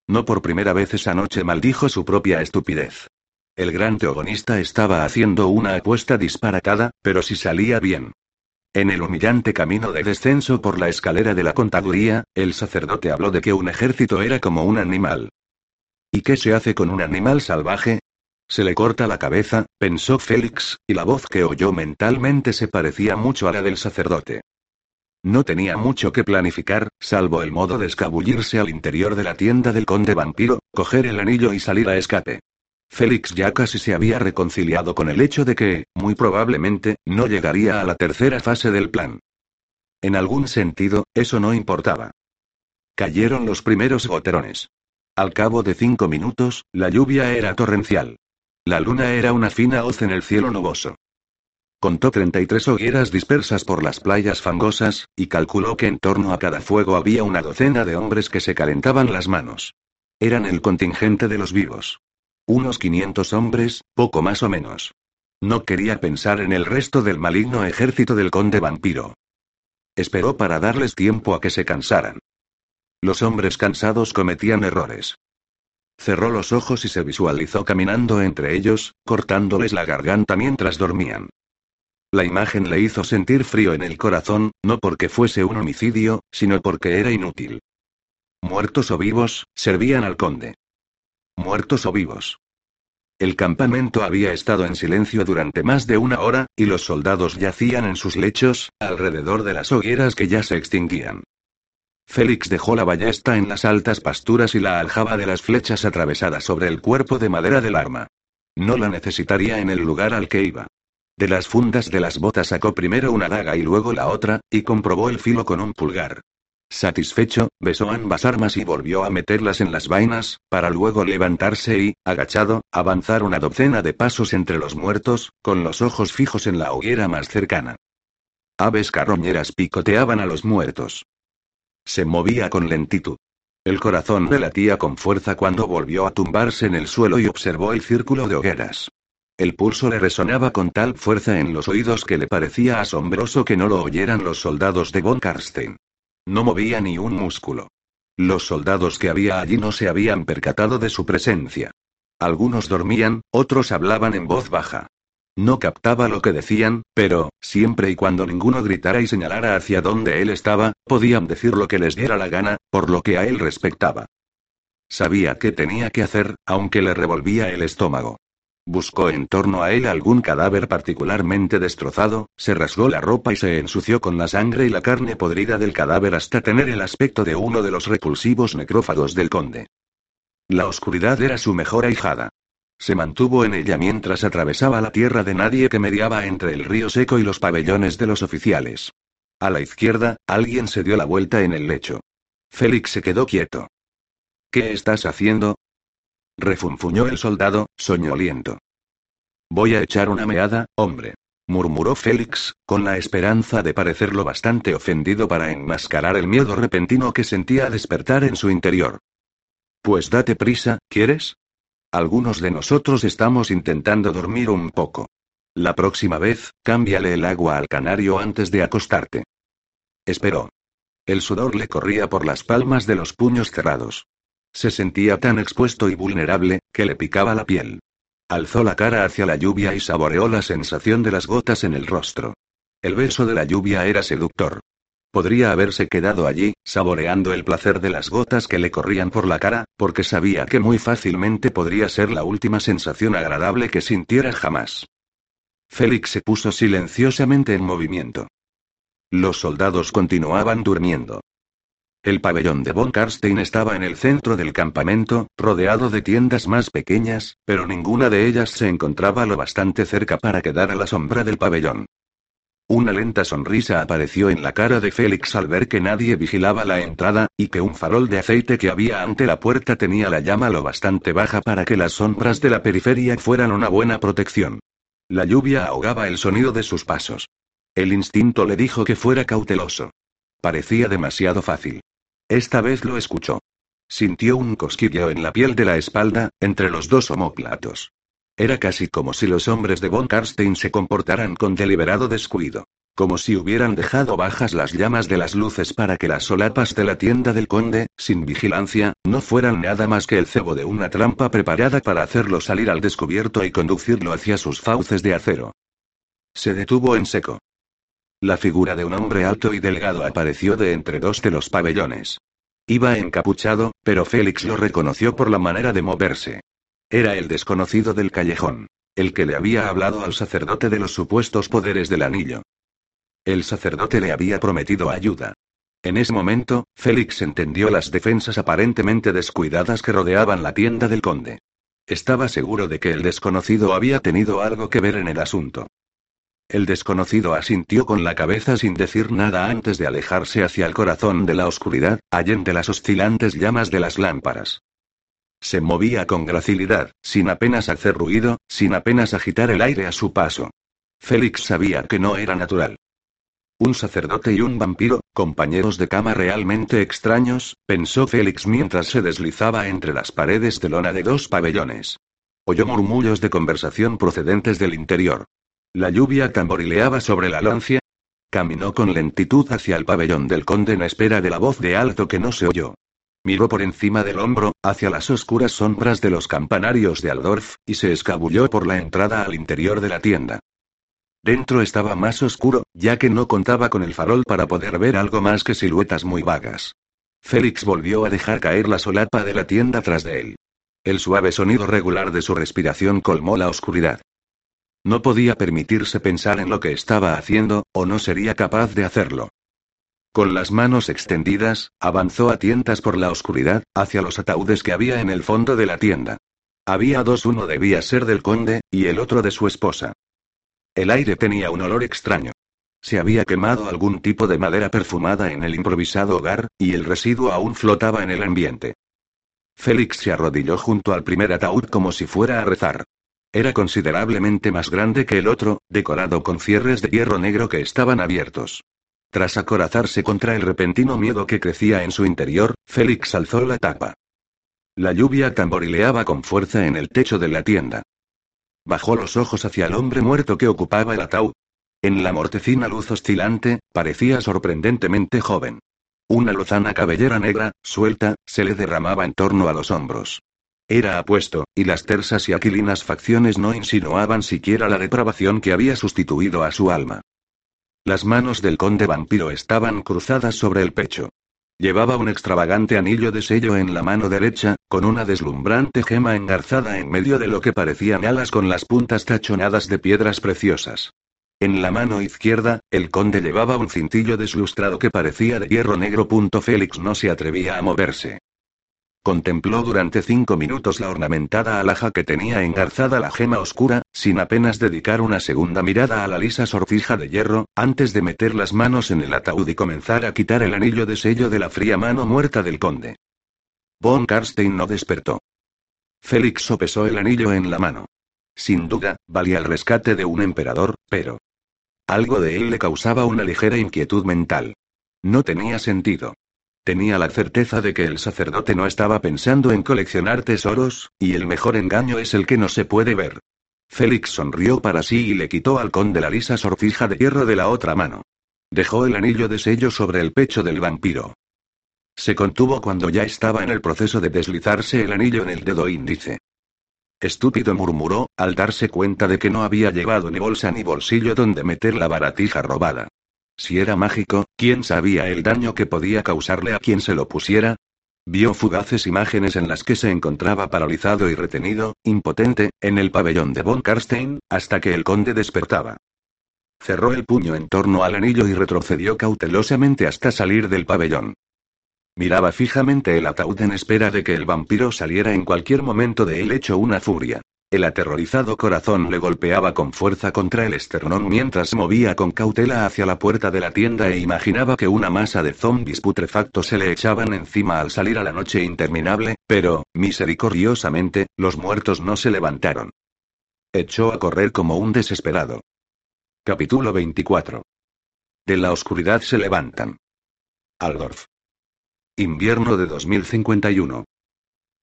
No por primera vez esa noche maldijo su propia estupidez. El gran teogonista estaba haciendo una apuesta disparatada, pero si salía bien. En el humillante camino de descenso por la escalera de la contaduría, el sacerdote habló de que un ejército era como un animal. ¿Y qué se hace con un animal salvaje? Se le corta la cabeza, pensó Félix, y la voz que oyó mentalmente se parecía mucho a la del sacerdote. No tenía mucho que planificar, salvo el modo de escabullirse al interior de la tienda del conde vampiro, coger el anillo y salir a escape. Félix ya casi se había reconciliado con el hecho de que, muy probablemente, no llegaría a la tercera fase del plan. En algún sentido, eso no importaba. Cayeron los primeros goterones. Al cabo de cinco minutos, la lluvia era torrencial. La luna era una fina hoz en el cielo nuboso. Contó 33 hogueras dispersas por las playas fangosas, y calculó que en torno a cada fuego había una docena de hombres que se calentaban las manos. Eran el contingente de los vivos. Unos 500 hombres, poco más o menos. No quería pensar en el resto del maligno ejército del conde vampiro. Esperó para darles tiempo a que se cansaran. Los hombres cansados cometían errores. Cerró los ojos y se visualizó caminando entre ellos, cortándoles la garganta mientras dormían. La imagen le hizo sentir frío en el corazón, no porque fuese un homicidio, sino porque era inútil. Muertos o vivos, servían al conde muertos o vivos. El campamento había estado en silencio durante más de una hora, y los soldados yacían en sus lechos, alrededor de las hogueras que ya se extinguían. Félix dejó la ballesta en las altas pasturas y la aljaba de las flechas atravesadas sobre el cuerpo de madera del arma. No la necesitaría en el lugar al que iba. De las fundas de las botas sacó primero una daga y luego la otra, y comprobó el filo con un pulgar. Satisfecho, besó ambas armas y volvió a meterlas en las vainas, para luego levantarse y, agachado, avanzar una docena de pasos entre los muertos, con los ojos fijos en la hoguera más cercana. Aves carroñeras picoteaban a los muertos. Se movía con lentitud. El corazón le latía con fuerza cuando volvió a tumbarse en el suelo y observó el círculo de hogueras. El pulso le resonaba con tal fuerza en los oídos que le parecía asombroso que no lo oyeran los soldados de von Karstein. No movía ni un músculo. Los soldados que había allí no se habían percatado de su presencia. Algunos dormían, otros hablaban en voz baja. No captaba lo que decían, pero, siempre y cuando ninguno gritara y señalara hacia dónde él estaba, podían decir lo que les diera la gana, por lo que a él respectaba. Sabía qué tenía que hacer, aunque le revolvía el estómago. Buscó en torno a él algún cadáver particularmente destrozado, se rasgó la ropa y se ensució con la sangre y la carne podrida del cadáver hasta tener el aspecto de uno de los repulsivos necrófagos del conde. La oscuridad era su mejor ahijada. Se mantuvo en ella mientras atravesaba la tierra de nadie que mediaba entre el río seco y los pabellones de los oficiales. A la izquierda, alguien se dio la vuelta en el lecho. Félix se quedó quieto. ¿Qué estás haciendo? Refunfuñó el soldado, soñoliento. Voy a echar una meada, hombre. murmuró Félix, con la esperanza de parecer lo bastante ofendido para enmascarar el miedo repentino que sentía despertar en su interior. Pues date prisa, ¿quieres? Algunos de nosotros estamos intentando dormir un poco. La próxima vez, cámbiale el agua al canario antes de acostarte. Esperó. El sudor le corría por las palmas de los puños cerrados. Se sentía tan expuesto y vulnerable, que le picaba la piel. Alzó la cara hacia la lluvia y saboreó la sensación de las gotas en el rostro. El beso de la lluvia era seductor. Podría haberse quedado allí, saboreando el placer de las gotas que le corrían por la cara, porque sabía que muy fácilmente podría ser la última sensación agradable que sintiera jamás. Félix se puso silenciosamente en movimiento. Los soldados continuaban durmiendo. El pabellón de von Karstein estaba en el centro del campamento, rodeado de tiendas más pequeñas, pero ninguna de ellas se encontraba lo bastante cerca para quedar a la sombra del pabellón. Una lenta sonrisa apareció en la cara de Félix al ver que nadie vigilaba la entrada, y que un farol de aceite que había ante la puerta tenía la llama lo bastante baja para que las sombras de la periferia fueran una buena protección. La lluvia ahogaba el sonido de sus pasos. El instinto le dijo que fuera cauteloso. Parecía demasiado fácil. Esta vez lo escuchó. Sintió un cosquilleo en la piel de la espalda, entre los dos homóplatos. Era casi como si los hombres de von Karstein se comportaran con deliberado descuido. Como si hubieran dejado bajas las llamas de las luces para que las solapas de la tienda del conde, sin vigilancia, no fueran nada más que el cebo de una trampa preparada para hacerlo salir al descubierto y conducirlo hacia sus fauces de acero. Se detuvo en seco. La figura de un hombre alto y delgado apareció de entre dos de los pabellones. Iba encapuchado, pero Félix lo reconoció por la manera de moverse. Era el desconocido del callejón. El que le había hablado al sacerdote de los supuestos poderes del anillo. El sacerdote le había prometido ayuda. En ese momento, Félix entendió las defensas aparentemente descuidadas que rodeaban la tienda del conde. Estaba seguro de que el desconocido había tenido algo que ver en el asunto. El desconocido asintió con la cabeza sin decir nada antes de alejarse hacia el corazón de la oscuridad, allende las oscilantes llamas de las lámparas. Se movía con gracilidad, sin apenas hacer ruido, sin apenas agitar el aire a su paso. Félix sabía que no era natural. Un sacerdote y un vampiro, compañeros de cama realmente extraños, pensó Félix mientras se deslizaba entre las paredes de lona de dos pabellones. Oyó murmullos de conversación procedentes del interior. La lluvia tamborileaba sobre la lancia. Caminó con lentitud hacia el pabellón del conde en espera de la voz de alto que no se oyó. Miró por encima del hombro, hacia las oscuras sombras de los campanarios de Aldorf, y se escabulló por la entrada al interior de la tienda. Dentro estaba más oscuro, ya que no contaba con el farol para poder ver algo más que siluetas muy vagas. Félix volvió a dejar caer la solapa de la tienda tras de él. El suave sonido regular de su respiración colmó la oscuridad. No podía permitirse pensar en lo que estaba haciendo, o no sería capaz de hacerlo. Con las manos extendidas, avanzó a tientas por la oscuridad, hacia los ataúdes que había en el fondo de la tienda. Había dos, uno debía ser del conde, y el otro de su esposa. El aire tenía un olor extraño. Se había quemado algún tipo de madera perfumada en el improvisado hogar, y el residuo aún flotaba en el ambiente. Félix se arrodilló junto al primer ataúd como si fuera a rezar. Era considerablemente más grande que el otro, decorado con cierres de hierro negro que estaban abiertos. Tras acorazarse contra el repentino miedo que crecía en su interior, Félix alzó la tapa. La lluvia tamborileaba con fuerza en el techo de la tienda. Bajó los ojos hacia el hombre muerto que ocupaba el ataúd. En la mortecina luz oscilante, parecía sorprendentemente joven. Una lozana cabellera negra, suelta, se le derramaba en torno a los hombros. Era apuesto, y las tersas y aquilinas facciones no insinuaban siquiera la depravación que había sustituido a su alma. Las manos del conde vampiro estaban cruzadas sobre el pecho. Llevaba un extravagante anillo de sello en la mano derecha, con una deslumbrante gema engarzada en medio de lo que parecían alas con las puntas tachonadas de piedras preciosas. En la mano izquierda, el conde llevaba un cintillo deslustrado que parecía de hierro negro. Félix no se atrevía a moverse. Contempló durante cinco minutos la ornamentada alhaja que tenía engarzada la gema oscura, sin apenas dedicar una segunda mirada a la lisa sortija de hierro, antes de meter las manos en el ataúd y comenzar a quitar el anillo de sello de la fría mano muerta del conde. Von Karstein no despertó. Félix sopesó el anillo en la mano. Sin duda, valía el rescate de un emperador, pero... Algo de él le causaba una ligera inquietud mental. No tenía sentido. Tenía la certeza de que el sacerdote no estaba pensando en coleccionar tesoros, y el mejor engaño es el que no se puede ver. Félix sonrió para sí y le quitó al conde la lisa sortija de hierro de la otra mano. Dejó el anillo de sello sobre el pecho del vampiro. Se contuvo cuando ya estaba en el proceso de deslizarse el anillo en el dedo índice. Estúpido murmuró, al darse cuenta de que no había llevado ni bolsa ni bolsillo donde meter la baratija robada. Si era mágico, ¿quién sabía el daño que podía causarle a quien se lo pusiera? Vio fugaces imágenes en las que se encontraba paralizado y retenido, impotente, en el pabellón de von Karstein, hasta que el conde despertaba. Cerró el puño en torno al anillo y retrocedió cautelosamente hasta salir del pabellón. Miraba fijamente el ataúd en espera de que el vampiro saliera en cualquier momento de él hecho una furia. El aterrorizado corazón le golpeaba con fuerza contra el esternón mientras movía con cautela hacia la puerta de la tienda e imaginaba que una masa de zombis putrefactos se le echaban encima al salir a la noche interminable, pero, misericordiosamente, los muertos no se levantaron. Echó a correr como un desesperado. Capítulo 24. De la oscuridad se levantan. Aldorf. Invierno de 2051.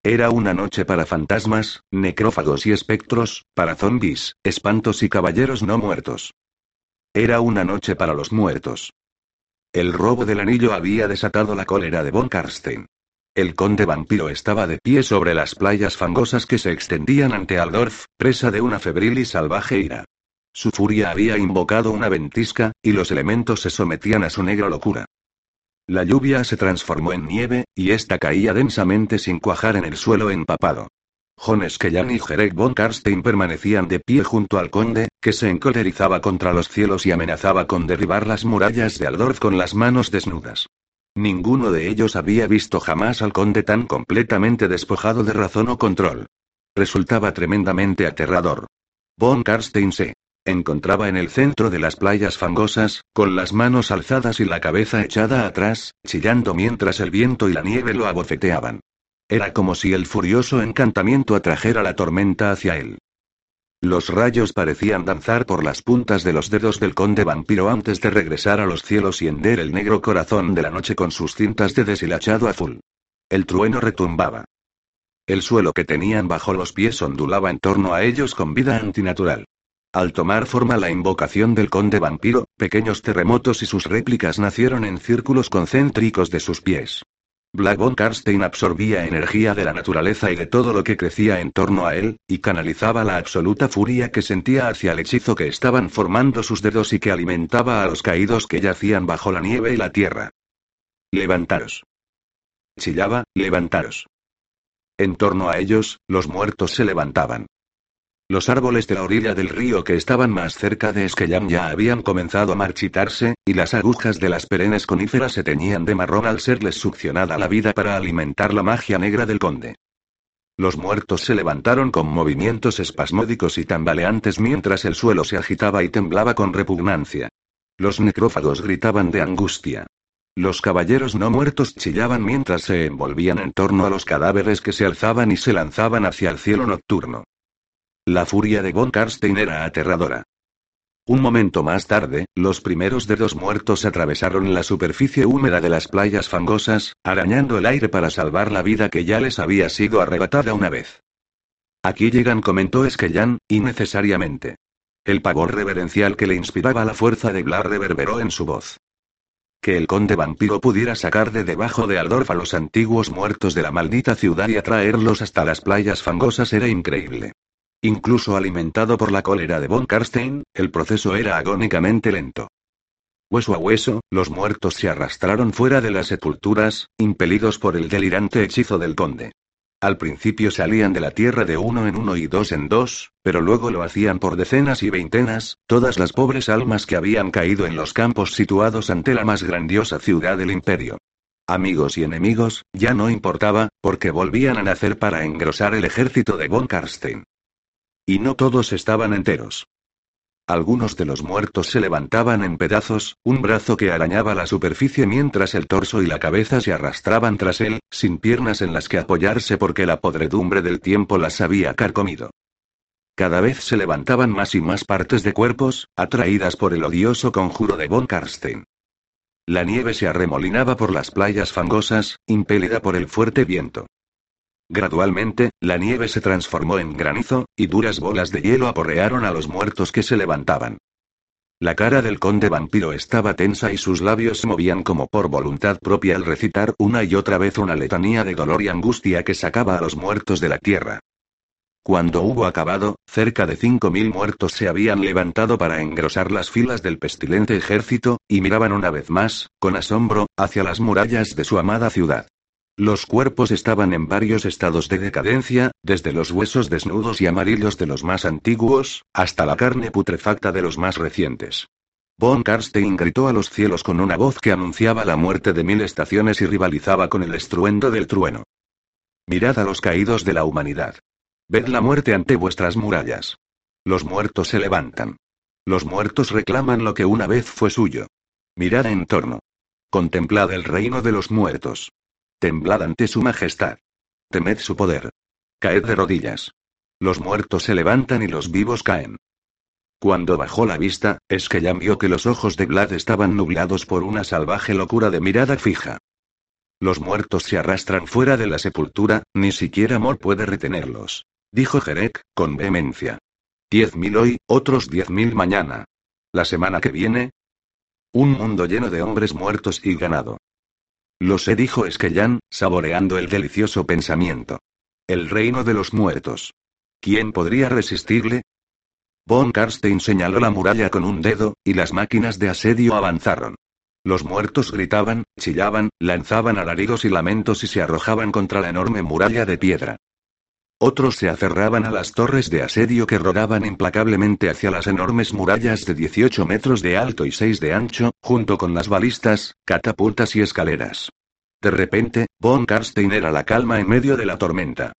Era una noche para fantasmas, necrófagos y espectros, para zombis, espantos y caballeros no muertos. Era una noche para los muertos. El robo del anillo había desatado la cólera de von Karstein. El conde vampiro estaba de pie sobre las playas fangosas que se extendían ante Aldorf, presa de una febril y salvaje ira. Su furia había invocado una ventisca, y los elementos se sometían a su negra locura. La lluvia se transformó en nieve, y esta caía densamente sin cuajar en el suelo empapado. Jones Kellan y Jerek von Karstein permanecían de pie junto al conde, que se encolerizaba contra los cielos y amenazaba con derribar las murallas de Aldorf con las manos desnudas. Ninguno de ellos había visto jamás al conde tan completamente despojado de razón o control. Resultaba tremendamente aterrador. Von Karstein se encontraba en el centro de las playas fangosas, con las manos alzadas y la cabeza echada atrás, chillando mientras el viento y la nieve lo abofeteaban. Era como si el furioso encantamiento atrajera la tormenta hacia él. Los rayos parecían danzar por las puntas de los dedos del conde vampiro antes de regresar a los cielos y hender el negro corazón de la noche con sus cintas de deshilachado azul. El trueno retumbaba. El suelo que tenían bajo los pies ondulaba en torno a ellos con vida antinatural. Al tomar forma la invocación del conde vampiro, pequeños terremotos y sus réplicas nacieron en círculos concéntricos de sus pies. Black von Karstein absorbía energía de la naturaleza y de todo lo que crecía en torno a él, y canalizaba la absoluta furia que sentía hacia el hechizo que estaban formando sus dedos y que alimentaba a los caídos que yacían bajo la nieve y la tierra. Levantaros. Chillaba, levantaros. En torno a ellos, los muertos se levantaban. Los árboles de la orilla del río que estaban más cerca de Esquellam ya habían comenzado a marchitarse, y las agujas de las perennes coníferas se teñían de marrón al serles succionada la vida para alimentar la magia negra del conde. Los muertos se levantaron con movimientos espasmódicos y tambaleantes mientras el suelo se agitaba y temblaba con repugnancia. Los necrófagos gritaban de angustia. Los caballeros no muertos chillaban mientras se envolvían en torno a los cadáveres que se alzaban y se lanzaban hacia el cielo nocturno. La furia de von Karstein era aterradora. Un momento más tarde, los primeros dedos muertos atravesaron la superficie húmeda de las playas fangosas, arañando el aire para salvar la vida que ya les había sido arrebatada una vez. Aquí llegan, comentó Esquellán, innecesariamente. El pavor reverencial que le inspiraba la fuerza de Glar reverberó en su voz. Que el conde vampiro pudiera sacar de debajo de Aldorf a los antiguos muertos de la maldita ciudad y atraerlos hasta las playas fangosas era increíble. Incluso alimentado por la cólera de von Karstein, el proceso era agónicamente lento. Hueso a hueso, los muertos se arrastraron fuera de las sepulturas, impelidos por el delirante hechizo del conde. Al principio salían de la tierra de uno en uno y dos en dos, pero luego lo hacían por decenas y veintenas, todas las pobres almas que habían caído en los campos situados ante la más grandiosa ciudad del imperio. Amigos y enemigos, ya no importaba, porque volvían a nacer para engrosar el ejército de von Karstein. Y no todos estaban enteros. Algunos de los muertos se levantaban en pedazos, un brazo que arañaba la superficie mientras el torso y la cabeza se arrastraban tras él, sin piernas en las que apoyarse porque la podredumbre del tiempo las había carcomido. Cada vez se levantaban más y más partes de cuerpos, atraídas por el odioso conjuro de von Karstein. La nieve se arremolinaba por las playas fangosas, impelida por el fuerte viento. Gradualmente, la nieve se transformó en granizo, y duras bolas de hielo aporrearon a los muertos que se levantaban. La cara del conde vampiro estaba tensa y sus labios se movían como por voluntad propia al recitar una y otra vez una letanía de dolor y angustia que sacaba a los muertos de la tierra. Cuando hubo acabado, cerca de cinco mil muertos se habían levantado para engrosar las filas del pestilente ejército, y miraban una vez más, con asombro, hacia las murallas de su amada ciudad. Los cuerpos estaban en varios estados de decadencia, desde los huesos desnudos y amarillos de los más antiguos, hasta la carne putrefacta de los más recientes. Von Karstein gritó a los cielos con una voz que anunciaba la muerte de mil estaciones y rivalizaba con el estruendo del trueno. Mirad a los caídos de la humanidad. Ved la muerte ante vuestras murallas. Los muertos se levantan. Los muertos reclaman lo que una vez fue suyo. Mirad en torno. Contemplad el reino de los muertos. Temblad ante su majestad. Temed su poder. Caed de rodillas. Los muertos se levantan y los vivos caen. Cuando bajó la vista, es que ya vio que los ojos de Vlad estaban nublados por una salvaje locura de mirada fija. Los muertos se arrastran fuera de la sepultura, ni siquiera amor puede retenerlos. Dijo Jerek, con vehemencia. Diez mil hoy, otros diez mil mañana. La semana que viene. Un mundo lleno de hombres muertos y ganado. Lo sé, dijo Esquellán, saboreando el delicioso pensamiento. El reino de los muertos. ¿Quién podría resistirle? Von Karstein señaló la muralla con un dedo, y las máquinas de asedio avanzaron. Los muertos gritaban, chillaban, lanzaban alaridos y lamentos y se arrojaban contra la enorme muralla de piedra. Otros se aferraban a las torres de asedio que rodaban implacablemente hacia las enormes murallas de 18 metros de alto y 6 de ancho, junto con las balistas, catapultas y escaleras. De repente, Von Karstein era la calma en medio de la tormenta.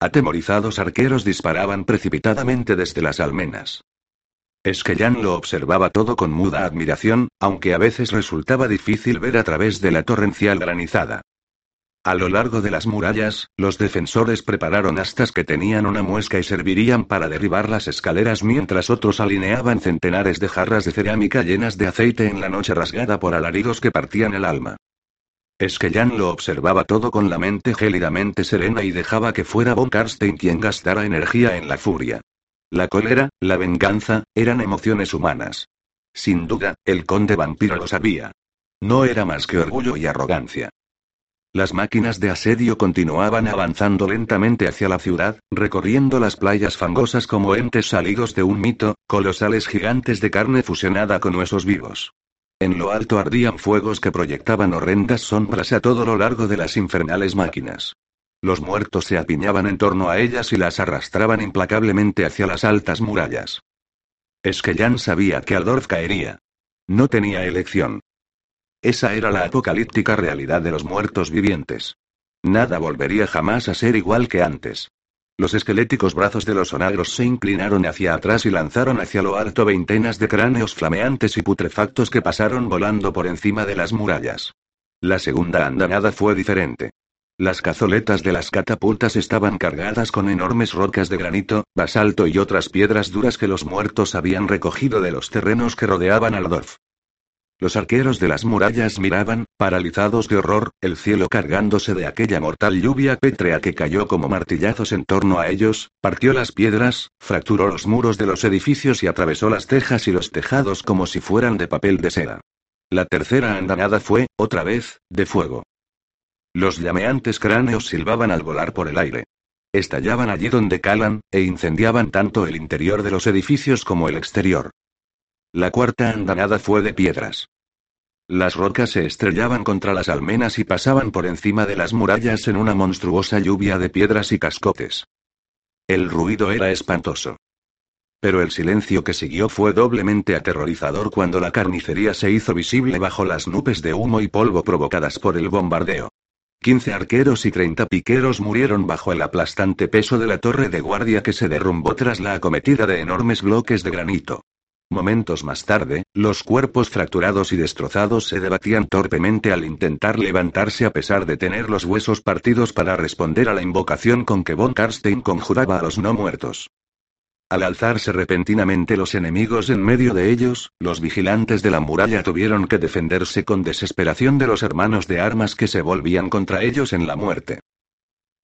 Atemorizados arqueros disparaban precipitadamente desde las almenas. Esquellán lo observaba todo con muda admiración, aunque a veces resultaba difícil ver a través de la torrencial granizada. A lo largo de las murallas, los defensores prepararon astas que tenían una muesca y servirían para derribar las escaleras mientras otros alineaban centenares de jarras de cerámica llenas de aceite en la noche rasgada por alaridos que partían el alma. Esquellán lo observaba todo con la mente gélidamente serena y dejaba que fuera Von Karstein quien gastara energía en la furia. La cólera, la venganza, eran emociones humanas. Sin duda, el conde vampiro lo sabía. No era más que orgullo y arrogancia. Las máquinas de asedio continuaban avanzando lentamente hacia la ciudad, recorriendo las playas fangosas como entes salidos de un mito, colosales gigantes de carne fusionada con huesos vivos. En lo alto ardían fuegos que proyectaban horrendas sombras a todo lo largo de las infernales máquinas. Los muertos se apiñaban en torno a ellas y las arrastraban implacablemente hacia las altas murallas. Esquellán sabía que Aldorf caería. No tenía elección. Esa era la apocalíptica realidad de los muertos vivientes. Nada volvería jamás a ser igual que antes. Los esqueléticos brazos de los onagros se inclinaron hacia atrás y lanzaron hacia lo alto veintenas de cráneos flameantes y putrefactos que pasaron volando por encima de las murallas. La segunda andanada fue diferente. Las cazoletas de las catapultas estaban cargadas con enormes rocas de granito, basalto y otras piedras duras que los muertos habían recogido de los terrenos que rodeaban al Dorf. Los arqueros de las murallas miraban, paralizados de horror, el cielo cargándose de aquella mortal lluvia pétrea que cayó como martillazos en torno a ellos, partió las piedras, fracturó los muros de los edificios y atravesó las tejas y los tejados como si fueran de papel de seda. La tercera andanada fue, otra vez, de fuego. Los llameantes cráneos silbaban al volar por el aire. Estallaban allí donde calan, e incendiaban tanto el interior de los edificios como el exterior. La cuarta andanada fue de piedras. Las rocas se estrellaban contra las almenas y pasaban por encima de las murallas en una monstruosa lluvia de piedras y cascotes. El ruido era espantoso. Pero el silencio que siguió fue doblemente aterrorizador cuando la carnicería se hizo visible bajo las nubes de humo y polvo provocadas por el bombardeo. Quince arqueros y treinta piqueros murieron bajo el aplastante peso de la torre de guardia que se derrumbó tras la acometida de enormes bloques de granito. Momentos más tarde, los cuerpos fracturados y destrozados se debatían torpemente al intentar levantarse a pesar de tener los huesos partidos para responder a la invocación con que von Karstein conjuraba a los no muertos. Al alzarse repentinamente los enemigos en medio de ellos, los vigilantes de la muralla tuvieron que defenderse con desesperación de los hermanos de armas que se volvían contra ellos en la muerte.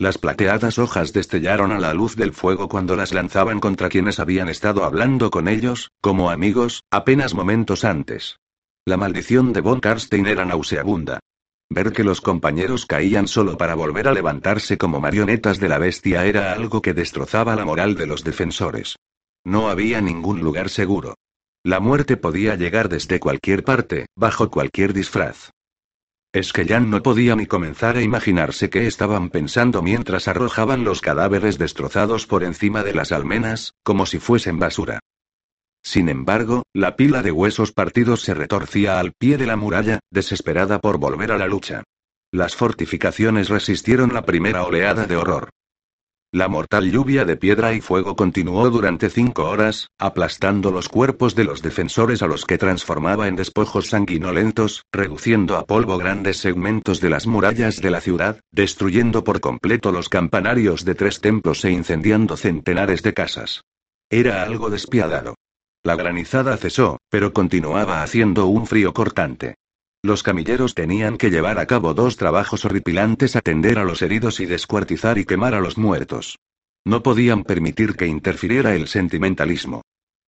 Las plateadas hojas destellaron a la luz del fuego cuando las lanzaban contra quienes habían estado hablando con ellos, como amigos, apenas momentos antes. La maldición de Von Karstein era nauseabunda. Ver que los compañeros caían solo para volver a levantarse como marionetas de la bestia era algo que destrozaba la moral de los defensores. No había ningún lugar seguro. La muerte podía llegar desde cualquier parte, bajo cualquier disfraz. Es que ya no podía ni comenzar a imaginarse qué estaban pensando mientras arrojaban los cadáveres destrozados por encima de las almenas, como si fuesen basura. Sin embargo, la pila de huesos partidos se retorcía al pie de la muralla, desesperada por volver a la lucha. Las fortificaciones resistieron la primera oleada de horror. La mortal lluvia de piedra y fuego continuó durante cinco horas, aplastando los cuerpos de los defensores a los que transformaba en despojos sanguinolentos, reduciendo a polvo grandes segmentos de las murallas de la ciudad, destruyendo por completo los campanarios de tres templos e incendiando centenares de casas. Era algo despiadado. La granizada cesó, pero continuaba haciendo un frío cortante. Los camilleros tenían que llevar a cabo dos trabajos horripilantes, atender a los heridos y descuartizar y quemar a los muertos. No podían permitir que interfiriera el sentimentalismo.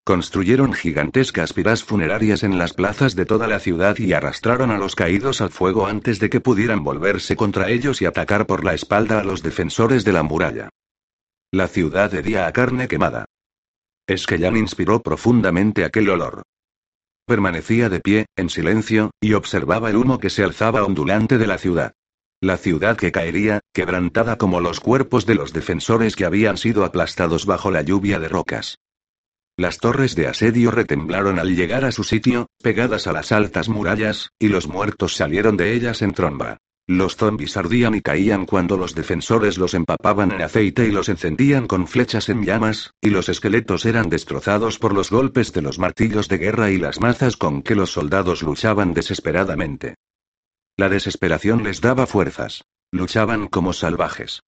Construyeron gigantescas piras funerarias en las plazas de toda la ciudad y arrastraron a los caídos al fuego antes de que pudieran volverse contra ellos y atacar por la espalda a los defensores de la muralla. La ciudad hedía a carne quemada. Esquellán inspiró profundamente aquel olor. Permanecía de pie, en silencio, y observaba el humo que se alzaba ondulante de la ciudad. La ciudad que caería, quebrantada como los cuerpos de los defensores que habían sido aplastados bajo la lluvia de rocas. Las torres de asedio retemblaron al llegar a su sitio, pegadas a las altas murallas, y los muertos salieron de ellas en tromba. Los zombis ardían y caían cuando los defensores los empapaban en aceite y los encendían con flechas en llamas, y los esqueletos eran destrozados por los golpes de los martillos de guerra y las mazas con que los soldados luchaban desesperadamente. La desesperación les daba fuerzas. Luchaban como salvajes.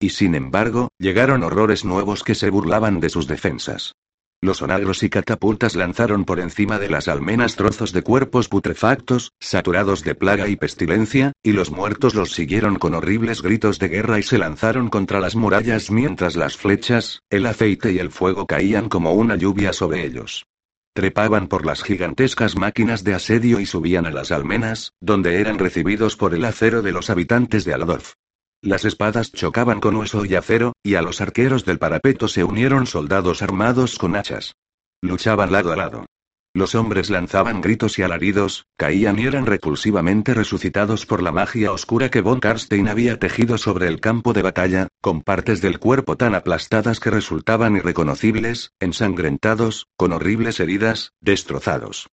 Y sin embargo, llegaron horrores nuevos que se burlaban de sus defensas. Los onagros y catapultas lanzaron por encima de las almenas trozos de cuerpos putrefactos, saturados de plaga y pestilencia, y los muertos los siguieron con horribles gritos de guerra y se lanzaron contra las murallas mientras las flechas, el aceite y el fuego caían como una lluvia sobre ellos. Trepaban por las gigantescas máquinas de asedio y subían a las almenas, donde eran recibidos por el acero de los habitantes de Aladorf. Las espadas chocaban con hueso y acero, y a los arqueros del parapeto se unieron soldados armados con hachas. Luchaban lado a lado. Los hombres lanzaban gritos y alaridos, caían y eran repulsivamente resucitados por la magia oscura que von Karstein había tejido sobre el campo de batalla, con partes del cuerpo tan aplastadas que resultaban irreconocibles, ensangrentados, con horribles heridas, destrozados.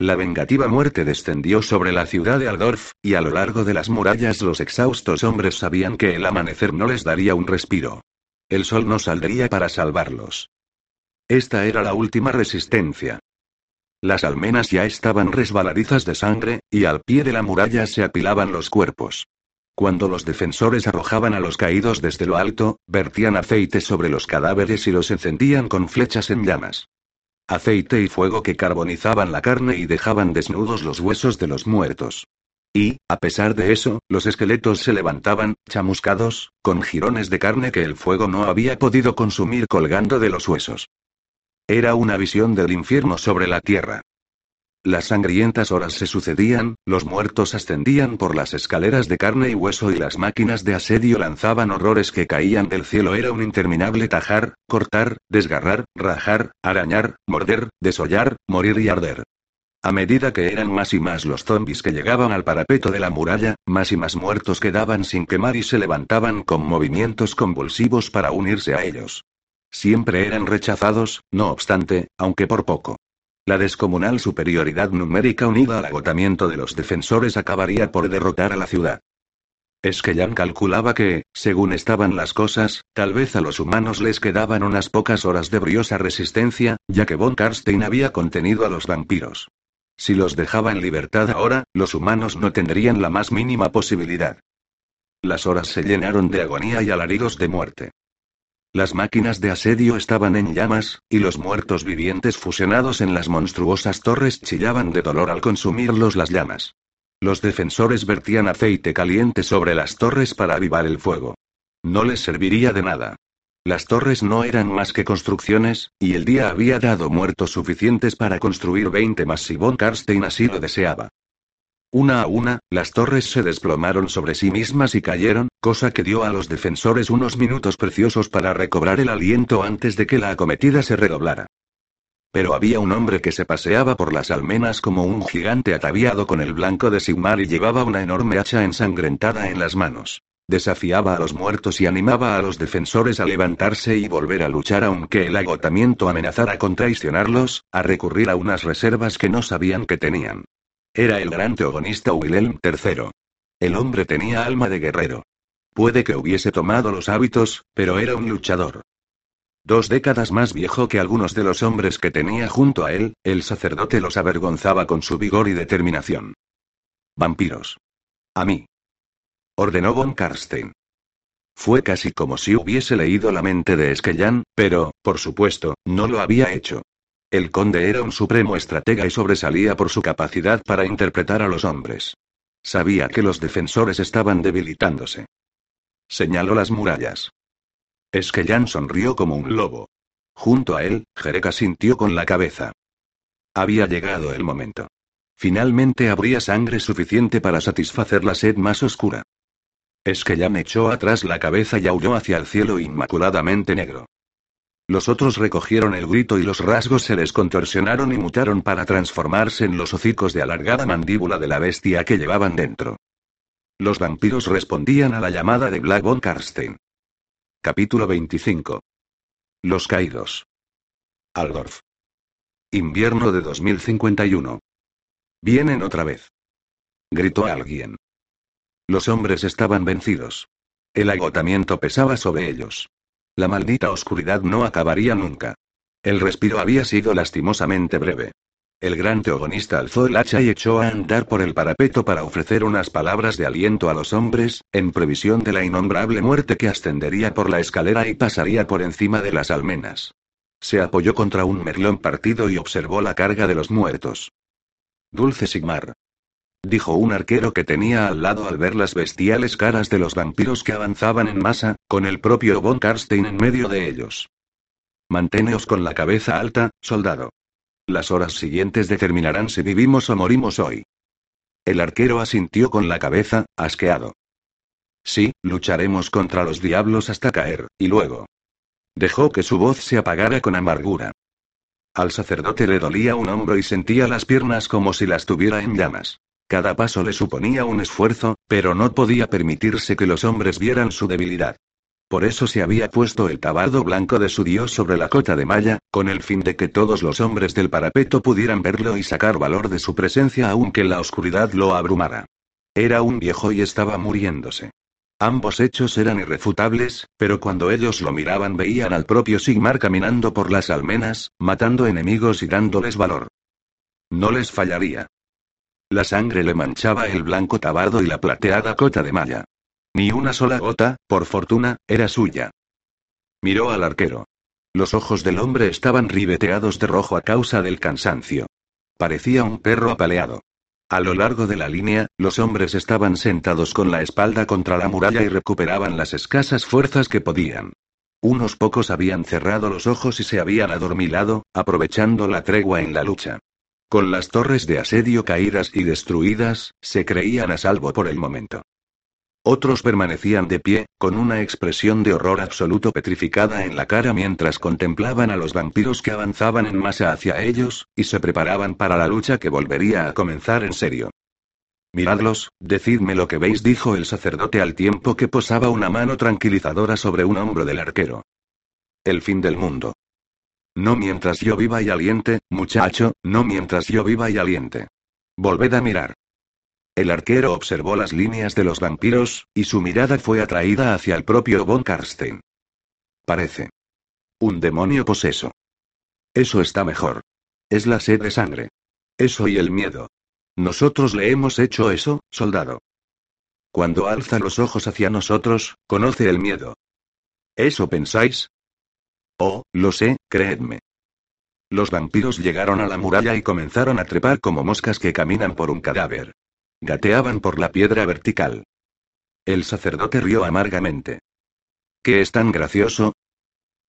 La vengativa muerte descendió sobre la ciudad de Aldorf, y a lo largo de las murallas los exhaustos hombres sabían que el amanecer no les daría un respiro. El sol no saldría para salvarlos. Esta era la última resistencia. Las almenas ya estaban resbaladizas de sangre, y al pie de la muralla se apilaban los cuerpos. Cuando los defensores arrojaban a los caídos desde lo alto, vertían aceite sobre los cadáveres y los encendían con flechas en llamas aceite y fuego que carbonizaban la carne y dejaban desnudos los huesos de los muertos. Y, a pesar de eso, los esqueletos se levantaban, chamuscados, con jirones de carne que el fuego no había podido consumir colgando de los huesos. Era una visión del infierno sobre la tierra. Las sangrientas horas se sucedían, los muertos ascendían por las escaleras de carne y hueso y las máquinas de asedio lanzaban horrores que caían del cielo. Era un interminable tajar, cortar, desgarrar, rajar, arañar, morder, desollar, morir y arder. A medida que eran más y más los zombis que llegaban al parapeto de la muralla, más y más muertos quedaban sin quemar y se levantaban con movimientos convulsivos para unirse a ellos. Siempre eran rechazados, no obstante, aunque por poco. La descomunal superioridad numérica unida al agotamiento de los defensores acabaría por derrotar a la ciudad. Esquellan calculaba que, según estaban las cosas, tal vez a los humanos les quedaban unas pocas horas de briosa resistencia, ya que von Karstein había contenido a los vampiros. Si los dejaba en libertad ahora, los humanos no tendrían la más mínima posibilidad. Las horas se llenaron de agonía y alaridos de muerte. Las máquinas de asedio estaban en llamas, y los muertos vivientes fusionados en las monstruosas torres chillaban de dolor al consumirlos las llamas. Los defensores vertían aceite caliente sobre las torres para avivar el fuego. No les serviría de nada. Las torres no eran más que construcciones, y el día había dado muertos suficientes para construir 20 más si von Karstein así lo deseaba. Una a una, las torres se desplomaron sobre sí mismas y cayeron, cosa que dio a los defensores unos minutos preciosos para recobrar el aliento antes de que la acometida se redoblara. Pero había un hombre que se paseaba por las almenas como un gigante ataviado con el blanco de Sigmar y llevaba una enorme hacha ensangrentada en las manos. Desafiaba a los muertos y animaba a los defensores a levantarse y volver a luchar aunque el agotamiento amenazara con traicionarlos, a recurrir a unas reservas que no sabían que tenían. Era el gran teogonista Wilhelm III. El hombre tenía alma de guerrero. Puede que hubiese tomado los hábitos, pero era un luchador. Dos décadas más viejo que algunos de los hombres que tenía junto a él, el sacerdote los avergonzaba con su vigor y determinación. Vampiros. A mí. Ordenó von Karstein. Fue casi como si hubiese leído la mente de Esquellan, pero, por supuesto, no lo había hecho. El conde era un supremo estratega y sobresalía por su capacidad para interpretar a los hombres. Sabía que los defensores estaban debilitándose. Señaló las murallas. Esquellan sonrió como un lobo. Junto a él, Jereka sintió con la cabeza. Había llegado el momento. Finalmente habría sangre suficiente para satisfacer la sed más oscura. Esquellan echó atrás la cabeza y aulló hacia el cielo inmaculadamente negro. Los otros recogieron el grito y los rasgos se les contorsionaron y mutaron para transformarse en los hocicos de alargada mandíbula de la bestia que llevaban dentro. Los vampiros respondían a la llamada de Black von Karstein. Capítulo 25. Los caídos. Aldorf. Invierno de 2051. Vienen otra vez. Gritó alguien. Los hombres estaban vencidos. El agotamiento pesaba sobre ellos. La maldita oscuridad no acabaría nunca. El respiro había sido lastimosamente breve. El gran teogonista alzó el hacha y echó a andar por el parapeto para ofrecer unas palabras de aliento a los hombres, en previsión de la innombrable muerte que ascendería por la escalera y pasaría por encima de las almenas. Se apoyó contra un merlón partido y observó la carga de los muertos. Dulce Sigmar dijo un arquero que tenía al lado al ver las bestiales caras de los vampiros que avanzaban en masa, con el propio von Karstein en medio de ellos. Manténeos con la cabeza alta, soldado. Las horas siguientes determinarán si vivimos o morimos hoy. El arquero asintió con la cabeza, asqueado. Sí, lucharemos contra los diablos hasta caer, y luego. Dejó que su voz se apagara con amargura. Al sacerdote le dolía un hombro y sentía las piernas como si las tuviera en llamas. Cada paso le suponía un esfuerzo, pero no podía permitirse que los hombres vieran su debilidad. por eso se había puesto el tabardo blanco de su dios sobre la cota de malla, con el fin de que todos los hombres del parapeto pudieran verlo y sacar valor de su presencia aunque la oscuridad lo abrumara. Era un viejo y estaba muriéndose. Ambos hechos eran irrefutables, pero cuando ellos lo miraban veían al propio Sigmar caminando por las almenas, matando enemigos y dándoles valor. No les fallaría. La sangre le manchaba el blanco tabardo y la plateada cota de malla. Ni una sola gota, por fortuna, era suya. Miró al arquero. Los ojos del hombre estaban ribeteados de rojo a causa del cansancio. Parecía un perro apaleado. A lo largo de la línea, los hombres estaban sentados con la espalda contra la muralla y recuperaban las escasas fuerzas que podían. Unos pocos habían cerrado los ojos y se habían adormilado, aprovechando la tregua en la lucha. Con las torres de asedio caídas y destruidas, se creían a salvo por el momento. Otros permanecían de pie, con una expresión de horror absoluto petrificada en la cara mientras contemplaban a los vampiros que avanzaban en masa hacia ellos, y se preparaban para la lucha que volvería a comenzar en serio. Miradlos, decidme lo que veis, dijo el sacerdote al tiempo que posaba una mano tranquilizadora sobre un hombro del arquero. El fin del mundo. No mientras yo viva y aliente, muchacho, no mientras yo viva y aliente. Volved a mirar. El arquero observó las líneas de los vampiros, y su mirada fue atraída hacia el propio von Karstein. Parece. Un demonio poseso. Eso está mejor. Es la sed de sangre. Eso y el miedo. Nosotros le hemos hecho eso, soldado. Cuando alza los ojos hacia nosotros, conoce el miedo. ¿Eso pensáis? Oh, lo sé, creedme. Los vampiros llegaron a la muralla y comenzaron a trepar como moscas que caminan por un cadáver. Gateaban por la piedra vertical. El sacerdote rió amargamente. ¿Qué es tan gracioso?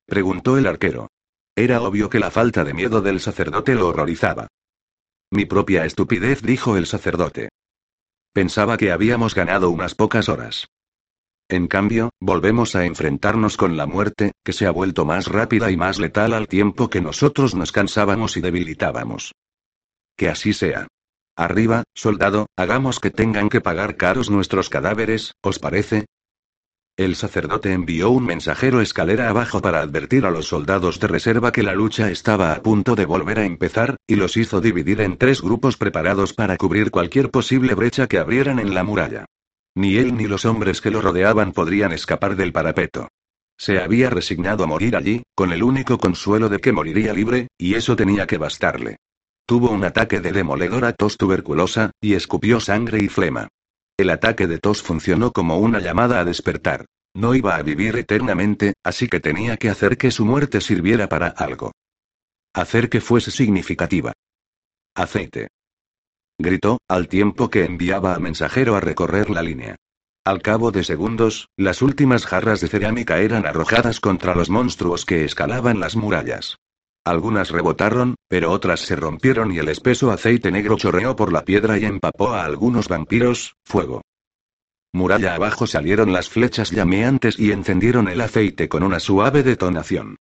preguntó el arquero. Era obvio que la falta de miedo del sacerdote lo horrorizaba. Mi propia estupidez, dijo el sacerdote. Pensaba que habíamos ganado unas pocas horas. En cambio, volvemos a enfrentarnos con la muerte, que se ha vuelto más rápida y más letal al tiempo que nosotros nos cansábamos y debilitábamos. Que así sea. Arriba, soldado, hagamos que tengan que pagar caros nuestros cadáveres, ¿os parece? El sacerdote envió un mensajero escalera abajo para advertir a los soldados de reserva que la lucha estaba a punto de volver a empezar, y los hizo dividir en tres grupos preparados para cubrir cualquier posible brecha que abrieran en la muralla. Ni él ni los hombres que lo rodeaban podrían escapar del parapeto. Se había resignado a morir allí, con el único consuelo de que moriría libre, y eso tenía que bastarle. Tuvo un ataque de demoledora tos tuberculosa, y escupió sangre y flema. El ataque de tos funcionó como una llamada a despertar. No iba a vivir eternamente, así que tenía que hacer que su muerte sirviera para algo. Hacer que fuese significativa. Aceite. Gritó, al tiempo que enviaba a mensajero a recorrer la línea. Al cabo de segundos, las últimas jarras de cerámica eran arrojadas contra los monstruos que escalaban las murallas. Algunas rebotaron, pero otras se rompieron y el espeso aceite negro chorreó por la piedra y empapó a algunos vampiros, fuego. Muralla abajo salieron las flechas llameantes y encendieron el aceite con una suave detonación.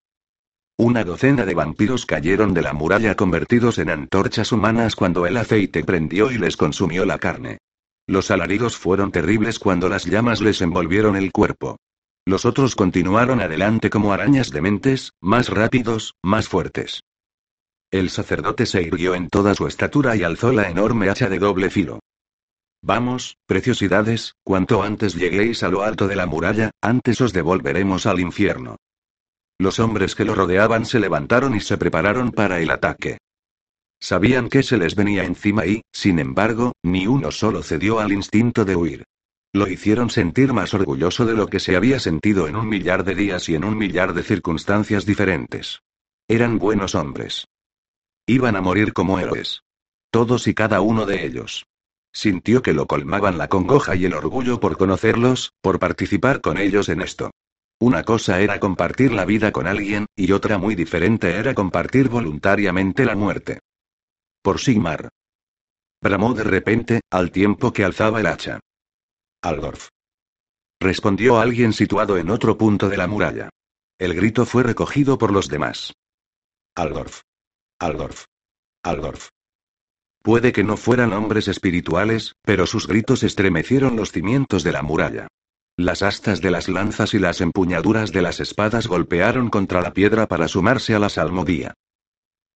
Una docena de vampiros cayeron de la muralla convertidos en antorchas humanas cuando el aceite prendió y les consumió la carne. Los alaridos fueron terribles cuando las llamas les envolvieron el cuerpo. Los otros continuaron adelante como arañas dementes, más rápidos, más fuertes. El sacerdote se irguió en toda su estatura y alzó la enorme hacha de doble filo. Vamos, preciosidades, cuanto antes lleguéis a lo alto de la muralla, antes os devolveremos al infierno. Los hombres que lo rodeaban se levantaron y se prepararon para el ataque. Sabían que se les venía encima y, sin embargo, ni uno solo cedió al instinto de huir. Lo hicieron sentir más orgulloso de lo que se había sentido en un millar de días y en un millar de circunstancias diferentes. Eran buenos hombres. Iban a morir como héroes. Todos y cada uno de ellos. Sintió que lo colmaban la congoja y el orgullo por conocerlos, por participar con ellos en esto. Una cosa era compartir la vida con alguien, y otra muy diferente era compartir voluntariamente la muerte. Por Sigmar. Bramó de repente, al tiempo que alzaba el hacha. Aldorf. Respondió alguien situado en otro punto de la muralla. El grito fue recogido por los demás. Aldorf. Aldorf. Aldorf. Puede que no fueran hombres espirituales, pero sus gritos estremecieron los cimientos de la muralla. Las astas de las lanzas y las empuñaduras de las espadas golpearon contra la piedra para sumarse a la salmodía.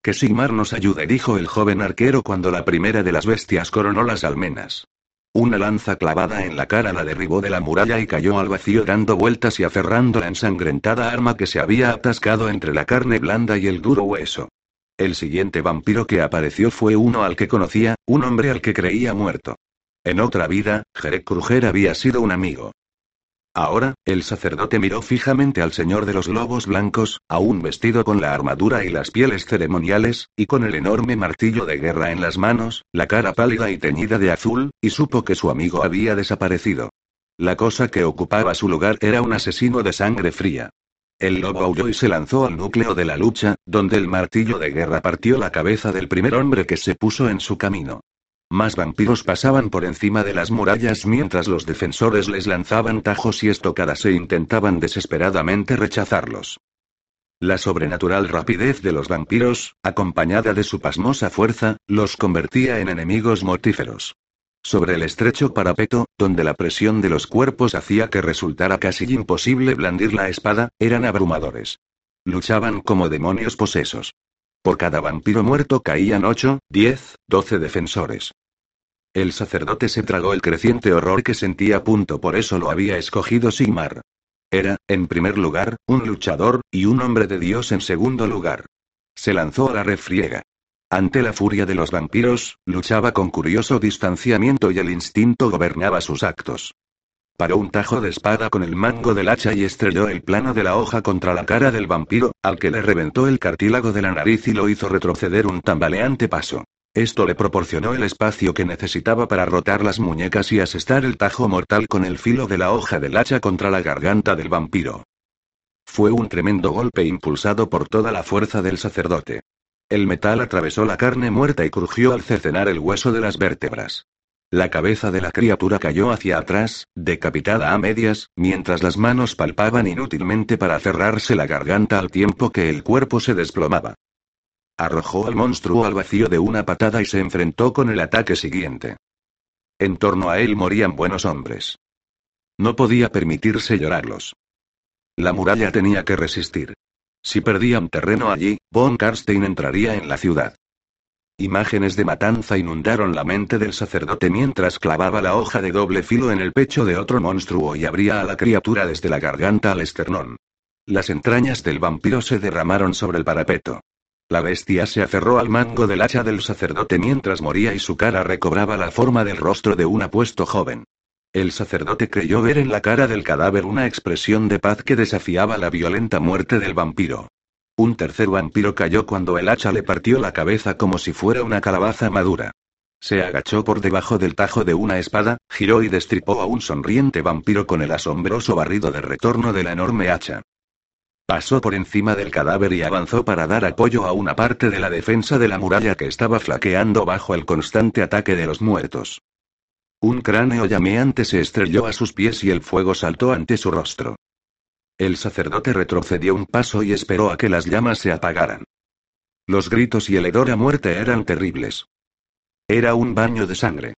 Que Sigmar nos ayude, dijo el joven arquero cuando la primera de las bestias coronó las almenas. Una lanza clavada en la cara la derribó de la muralla y cayó al vacío dando vueltas y aferrando la ensangrentada arma que se había atascado entre la carne blanda y el duro hueso. El siguiente vampiro que apareció fue uno al que conocía, un hombre al que creía muerto. En otra vida, Jerek Kruger había sido un amigo. Ahora, el sacerdote miró fijamente al señor de los globos blancos, aún vestido con la armadura y las pieles ceremoniales, y con el enorme martillo de guerra en las manos, la cara pálida y teñida de azul, y supo que su amigo había desaparecido. La cosa que ocupaba su lugar era un asesino de sangre fría. El lobo aulló y se lanzó al núcleo de la lucha, donde el martillo de guerra partió la cabeza del primer hombre que se puso en su camino. Más vampiros pasaban por encima de las murallas mientras los defensores les lanzaban tajos y estocadas e intentaban desesperadamente rechazarlos. La sobrenatural rapidez de los vampiros, acompañada de su pasmosa fuerza, los convertía en enemigos mortíferos. Sobre el estrecho parapeto, donde la presión de los cuerpos hacía que resultara casi imposible blandir la espada, eran abrumadores. Luchaban como demonios posesos. Por cada vampiro muerto caían 8, 10, 12 defensores. El sacerdote se tragó el creciente horror que sentía. Punto por eso lo había escogido Sigmar. Era, en primer lugar, un luchador, y un hombre de Dios en segundo lugar. Se lanzó a la refriega. Ante la furia de los vampiros, luchaba con curioso distanciamiento y el instinto gobernaba sus actos. Paró un tajo de espada con el mango del hacha y estrelló el plano de la hoja contra la cara del vampiro, al que le reventó el cartílago de la nariz y lo hizo retroceder un tambaleante paso. Esto le proporcionó el espacio que necesitaba para rotar las muñecas y asestar el tajo mortal con el filo de la hoja del hacha contra la garganta del vampiro. Fue un tremendo golpe impulsado por toda la fuerza del sacerdote. El metal atravesó la carne muerta y crujió al cercenar el hueso de las vértebras. La cabeza de la criatura cayó hacia atrás, decapitada a medias, mientras las manos palpaban inútilmente para cerrarse la garganta al tiempo que el cuerpo se desplomaba. Arrojó al monstruo al vacío de una patada y se enfrentó con el ataque siguiente. En torno a él morían buenos hombres. No podía permitirse llorarlos. La muralla tenía que resistir. Si perdían terreno allí, Von Karstein entraría en la ciudad. Imágenes de matanza inundaron la mente del sacerdote mientras clavaba la hoja de doble filo en el pecho de otro monstruo y abría a la criatura desde la garganta al esternón. Las entrañas del vampiro se derramaron sobre el parapeto. La bestia se aferró al mango del hacha del sacerdote mientras moría y su cara recobraba la forma del rostro de un apuesto joven. El sacerdote creyó ver en la cara del cadáver una expresión de paz que desafiaba la violenta muerte del vampiro. Un tercer vampiro cayó cuando el hacha le partió la cabeza como si fuera una calabaza madura. Se agachó por debajo del tajo de una espada, giró y destripó a un sonriente vampiro con el asombroso barrido de retorno de la enorme hacha. Pasó por encima del cadáver y avanzó para dar apoyo a una parte de la defensa de la muralla que estaba flaqueando bajo el constante ataque de los muertos. Un cráneo llameante se estrelló a sus pies y el fuego saltó ante su rostro. El sacerdote retrocedió un paso y esperó a que las llamas se apagaran. Los gritos y el hedor a muerte eran terribles. Era un baño de sangre.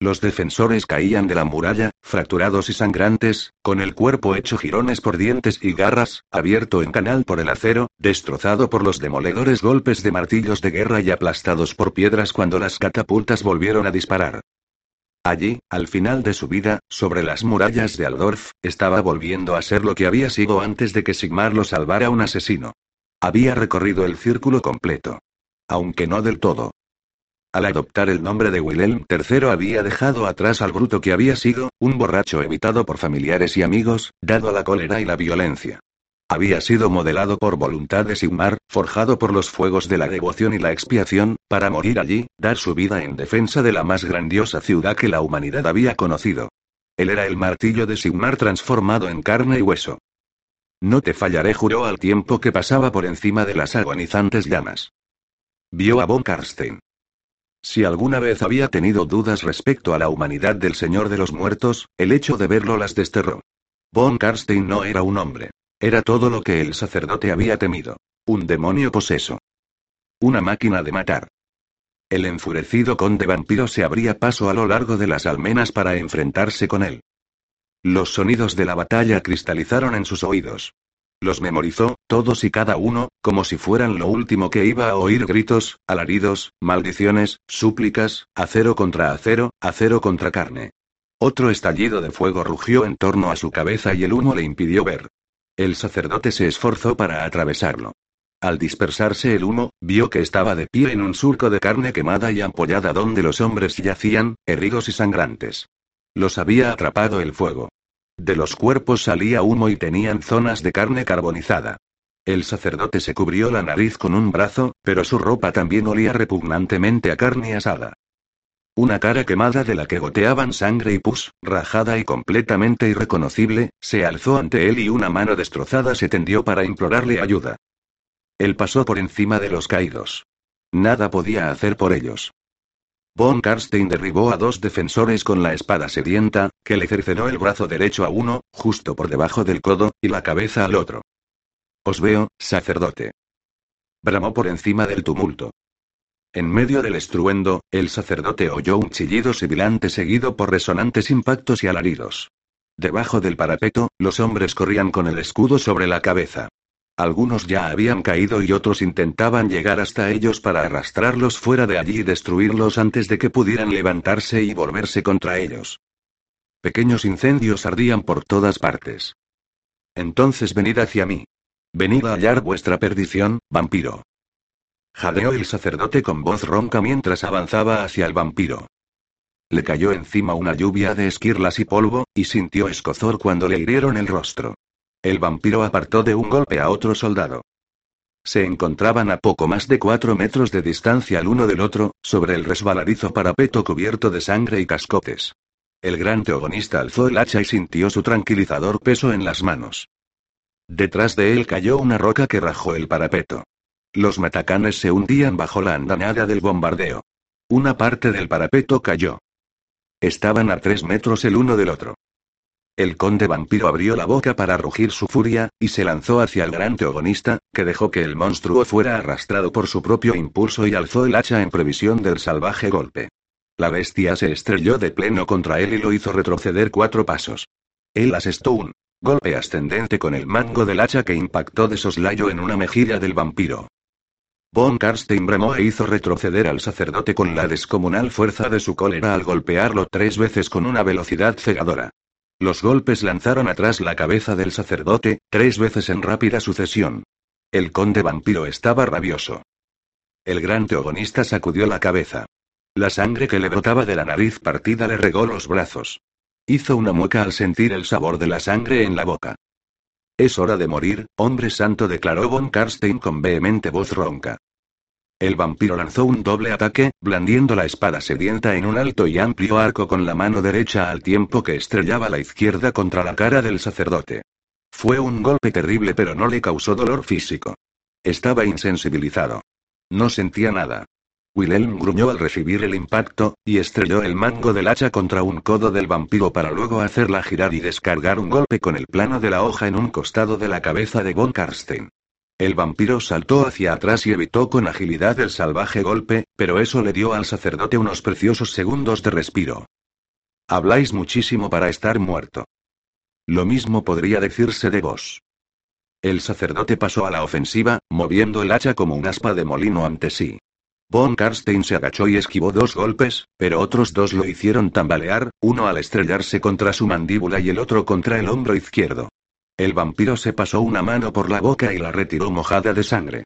Los defensores caían de la muralla, fracturados y sangrantes, con el cuerpo hecho jirones por dientes y garras, abierto en canal por el acero, destrozado por los demoledores golpes de martillos de guerra y aplastados por piedras cuando las catapultas volvieron a disparar. Allí, al final de su vida, sobre las murallas de Aldorf, estaba volviendo a ser lo que había sido antes de que Sigmar lo salvara un asesino. Había recorrido el círculo completo. Aunque no del todo. Al adoptar el nombre de Wilhelm III había dejado atrás al bruto que había sido, un borracho evitado por familiares y amigos, dado a la cólera y la violencia. Había sido modelado por voluntad de Sigmar, forjado por los fuegos de la devoción y la expiación, para morir allí, dar su vida en defensa de la más grandiosa ciudad que la humanidad había conocido. Él era el martillo de Sigmar transformado en carne y hueso. No te fallaré, juró al tiempo que pasaba por encima de las agonizantes llamas. Vio a Von Karstein. Si alguna vez había tenido dudas respecto a la humanidad del Señor de los Muertos, el hecho de verlo las desterró. Von Karstein no era un hombre. Era todo lo que el sacerdote había temido. Un demonio poseso. Una máquina de matar. El enfurecido conde vampiro se abría paso a lo largo de las almenas para enfrentarse con él. Los sonidos de la batalla cristalizaron en sus oídos. Los memorizó, todos y cada uno, como si fueran lo último que iba a oír gritos, alaridos, maldiciones, súplicas, acero contra acero, acero contra carne. Otro estallido de fuego rugió en torno a su cabeza y el humo le impidió ver. El sacerdote se esforzó para atravesarlo. Al dispersarse el humo, vio que estaba de pie en un surco de carne quemada y ampollada donde los hombres yacían, heridos y sangrantes. Los había atrapado el fuego. De los cuerpos salía humo y tenían zonas de carne carbonizada. El sacerdote se cubrió la nariz con un brazo, pero su ropa también olía repugnantemente a carne asada. Una cara quemada de la que goteaban sangre y pus, rajada y completamente irreconocible, se alzó ante él y una mano destrozada se tendió para implorarle ayuda. Él pasó por encima de los caídos. Nada podía hacer por ellos. Von Karstein derribó a dos defensores con la espada sedienta, que le cercenó el brazo derecho a uno, justo por debajo del codo, y la cabeza al otro. Os veo, sacerdote. Bramó por encima del tumulto. En medio del estruendo, el sacerdote oyó un chillido sibilante seguido por resonantes impactos y alaridos. Debajo del parapeto, los hombres corrían con el escudo sobre la cabeza. Algunos ya habían caído y otros intentaban llegar hasta ellos para arrastrarlos fuera de allí y destruirlos antes de que pudieran levantarse y volverse contra ellos. Pequeños incendios ardían por todas partes. Entonces venid hacia mí. Venid a hallar vuestra perdición, vampiro. Jadeó el sacerdote con voz ronca mientras avanzaba hacia el vampiro. Le cayó encima una lluvia de esquirlas y polvo, y sintió escozor cuando le hirieron el rostro. El vampiro apartó de un golpe a otro soldado. Se encontraban a poco más de cuatro metros de distancia el uno del otro, sobre el resbaladizo parapeto cubierto de sangre y cascotes. El gran teogonista alzó el hacha y sintió su tranquilizador peso en las manos. Detrás de él cayó una roca que rajó el parapeto. Los matacanes se hundían bajo la andanada del bombardeo. Una parte del parapeto cayó. Estaban a tres metros el uno del otro. El conde vampiro abrió la boca para rugir su furia, y se lanzó hacia el gran teogonista, que dejó que el monstruo fuera arrastrado por su propio impulso y alzó el hacha en previsión del salvaje golpe. La bestia se estrelló de pleno contra él y lo hizo retroceder cuatro pasos. Él asestó un golpe ascendente con el mango del hacha que impactó de soslayo en una mejilla del vampiro. Von Karstein bramó e hizo retroceder al sacerdote con la descomunal fuerza de su cólera al golpearlo tres veces con una velocidad cegadora. Los golpes lanzaron atrás la cabeza del sacerdote, tres veces en rápida sucesión. El conde vampiro estaba rabioso. El gran teogonista sacudió la cabeza. La sangre que le brotaba de la nariz partida le regó los brazos. Hizo una mueca al sentir el sabor de la sangre en la boca. Es hora de morir, hombre santo, declaró von Karstein con vehemente voz ronca. El vampiro lanzó un doble ataque, blandiendo la espada sedienta en un alto y amplio arco con la mano derecha al tiempo que estrellaba la izquierda contra la cara del sacerdote. Fue un golpe terrible pero no le causó dolor físico. Estaba insensibilizado. No sentía nada. Wilhelm gruñó al recibir el impacto, y estrelló el mango del hacha contra un codo del vampiro para luego hacerla girar y descargar un golpe con el plano de la hoja en un costado de la cabeza de von Karstein. El vampiro saltó hacia atrás y evitó con agilidad el salvaje golpe, pero eso le dio al sacerdote unos preciosos segundos de respiro. Habláis muchísimo para estar muerto. Lo mismo podría decirse de vos. El sacerdote pasó a la ofensiva, moviendo el hacha como un aspa de molino ante sí. Von Karstein se agachó y esquivó dos golpes, pero otros dos lo hicieron tambalear, uno al estrellarse contra su mandíbula y el otro contra el hombro izquierdo. El vampiro se pasó una mano por la boca y la retiró mojada de sangre.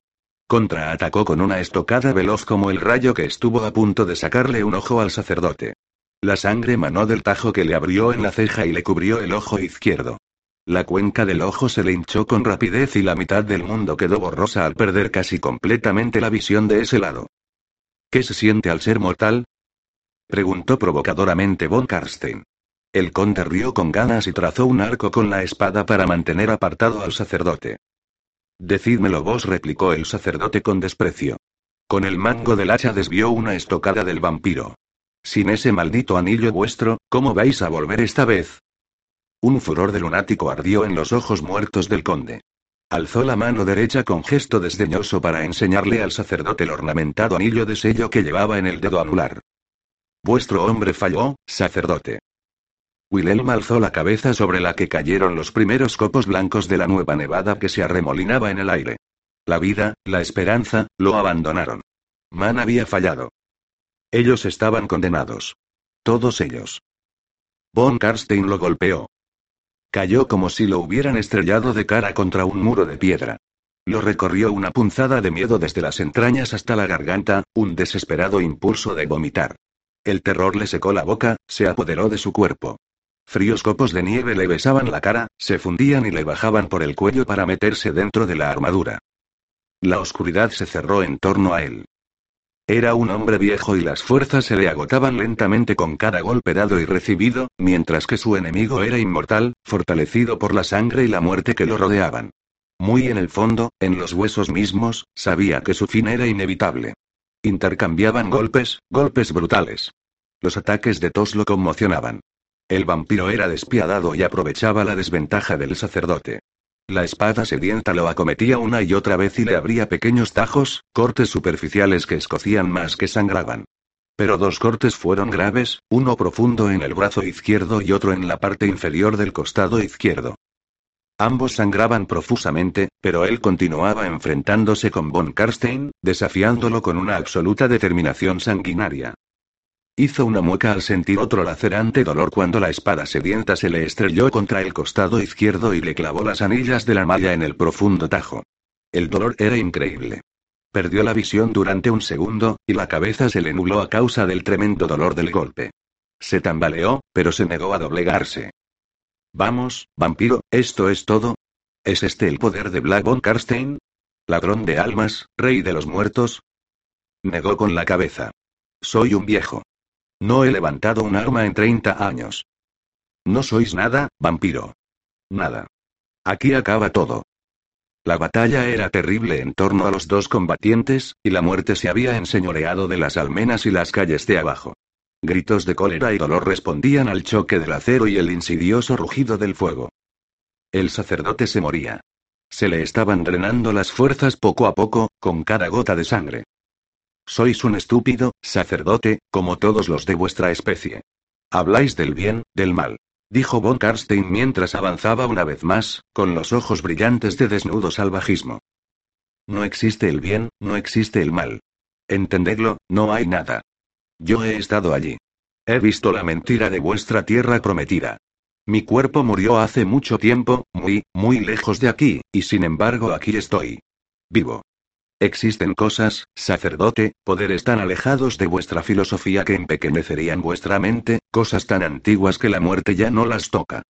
Contraatacó con una estocada veloz como el rayo que estuvo a punto de sacarle un ojo al sacerdote. La sangre manó del tajo que le abrió en la ceja y le cubrió el ojo izquierdo. La cuenca del ojo se le hinchó con rapidez y la mitad del mundo quedó borrosa al perder casi completamente la visión de ese lado. ¿Qué se siente al ser mortal? preguntó provocadoramente von Karstein. El conde rió con ganas y trazó un arco con la espada para mantener apartado al sacerdote. Decídmelo vos, replicó el sacerdote con desprecio. Con el mango del hacha desvió una estocada del vampiro. Sin ese maldito anillo vuestro, ¿cómo vais a volver esta vez? Un furor de lunático ardió en los ojos muertos del conde. Alzó la mano derecha con gesto desdeñoso para enseñarle al sacerdote el ornamentado anillo de sello que llevaba en el dedo anular. Vuestro hombre falló, sacerdote. Wilhelm alzó la cabeza sobre la que cayeron los primeros copos blancos de la nueva nevada que se arremolinaba en el aire. La vida, la esperanza, lo abandonaron. Man había fallado. Ellos estaban condenados. Todos ellos. Von Karstein lo golpeó. Cayó como si lo hubieran estrellado de cara contra un muro de piedra. Lo recorrió una punzada de miedo desde las entrañas hasta la garganta, un desesperado impulso de vomitar. El terror le secó la boca, se apoderó de su cuerpo. Fríos copos de nieve le besaban la cara, se fundían y le bajaban por el cuello para meterse dentro de la armadura. La oscuridad se cerró en torno a él. Era un hombre viejo y las fuerzas se le agotaban lentamente con cada golpe dado y recibido, mientras que su enemigo era inmortal, fortalecido por la sangre y la muerte que lo rodeaban. Muy en el fondo, en los huesos mismos, sabía que su fin era inevitable. Intercambiaban golpes, golpes brutales. Los ataques de tos lo conmocionaban. El vampiro era despiadado y aprovechaba la desventaja del sacerdote. La espada sedienta lo acometía una y otra vez y le abría pequeños tajos, cortes superficiales que escocían más que sangraban. Pero dos cortes fueron graves, uno profundo en el brazo izquierdo y otro en la parte inferior del costado izquierdo. Ambos sangraban profusamente, pero él continuaba enfrentándose con von Karstein, desafiándolo con una absoluta determinación sanguinaria. Hizo una mueca al sentir otro lacerante dolor cuando la espada sedienta se le estrelló contra el costado izquierdo y le clavó las anillas de la malla en el profundo tajo. El dolor era increíble. Perdió la visión durante un segundo, y la cabeza se le nubló a causa del tremendo dolor del golpe. Se tambaleó, pero se negó a doblegarse. Vamos, vampiro, ¿esto es todo? ¿Es este el poder de Black von Karstein? ¿Ladrón de almas, rey de los muertos? Negó con la cabeza. Soy un viejo. No he levantado un arma en 30 años. No sois nada, vampiro. Nada. Aquí acaba todo. La batalla era terrible en torno a los dos combatientes, y la muerte se había enseñoreado de las almenas y las calles de abajo. Gritos de cólera y dolor respondían al choque del acero y el insidioso rugido del fuego. El sacerdote se moría. Se le estaban drenando las fuerzas poco a poco, con cada gota de sangre. Sois un estúpido, sacerdote, como todos los de vuestra especie. Habláis del bien, del mal. Dijo von Karstein mientras avanzaba una vez más, con los ojos brillantes de desnudo salvajismo. No existe el bien, no existe el mal. Entendedlo, no hay nada. Yo he estado allí. He visto la mentira de vuestra tierra prometida. Mi cuerpo murió hace mucho tiempo, muy, muy lejos de aquí, y sin embargo aquí estoy. Vivo. Existen cosas, sacerdote, poderes tan alejados de vuestra filosofía que empequeñecerían vuestra mente, cosas tan antiguas que la muerte ya no las toca.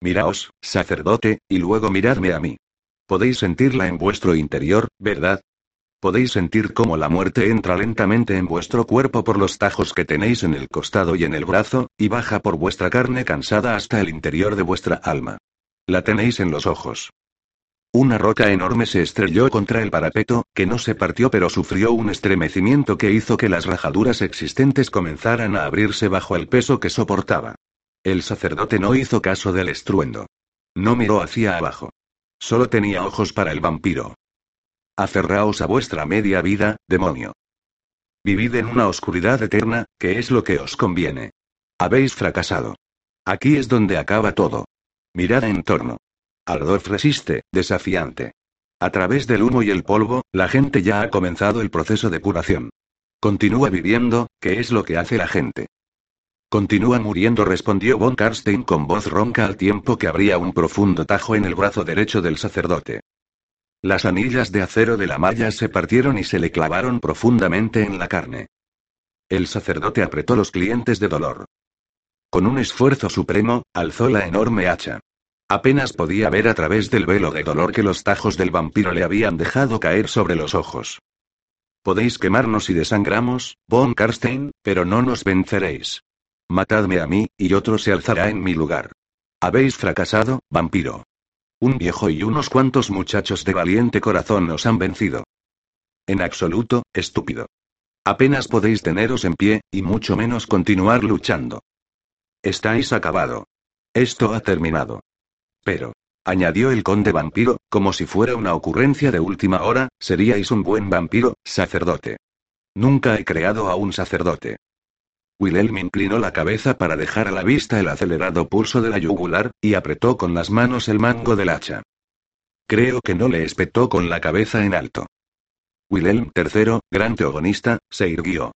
Miraos, sacerdote, y luego miradme a mí. Podéis sentirla en vuestro interior, ¿verdad? Podéis sentir cómo la muerte entra lentamente en vuestro cuerpo por los tajos que tenéis en el costado y en el brazo, y baja por vuestra carne cansada hasta el interior de vuestra alma. La tenéis en los ojos. Una roca enorme se estrelló contra el parapeto, que no se partió pero sufrió un estremecimiento que hizo que las rajaduras existentes comenzaran a abrirse bajo el peso que soportaba. El sacerdote no hizo caso del estruendo. No miró hacia abajo. Solo tenía ojos para el vampiro. Aferraos a vuestra media vida, demonio. Vivid en una oscuridad eterna, que es lo que os conviene. Habéis fracasado. Aquí es donde acaba todo. Mirad en torno. Aldorf resiste, desafiante. A través del humo y el polvo, la gente ya ha comenzado el proceso de curación. Continúa viviendo, ¿qué es lo que hace la gente? Continúa muriendo, respondió von Karstein con voz ronca al tiempo que abría un profundo tajo en el brazo derecho del sacerdote. Las anillas de acero de la malla se partieron y se le clavaron profundamente en la carne. El sacerdote apretó los clientes de dolor. Con un esfuerzo supremo, alzó la enorme hacha. Apenas podía ver a través del velo de dolor que los tajos del vampiro le habían dejado caer sobre los ojos. Podéis quemarnos y desangramos, von Karstein, pero no nos venceréis. Matadme a mí, y otro se alzará en mi lugar. Habéis fracasado, vampiro. Un viejo y unos cuantos muchachos de valiente corazón os han vencido. En absoluto, estúpido. Apenas podéis teneros en pie, y mucho menos continuar luchando. Estáis acabado. Esto ha terminado. Pero, añadió el conde vampiro, como si fuera una ocurrencia de última hora, seríais un buen vampiro, sacerdote. Nunca he creado a un sacerdote. Wilhelm inclinó la cabeza para dejar a la vista el acelerado pulso de la yugular, y apretó con las manos el mango del hacha. Creo que no le espetó con la cabeza en alto. Wilhelm III, gran teogonista, se irguió.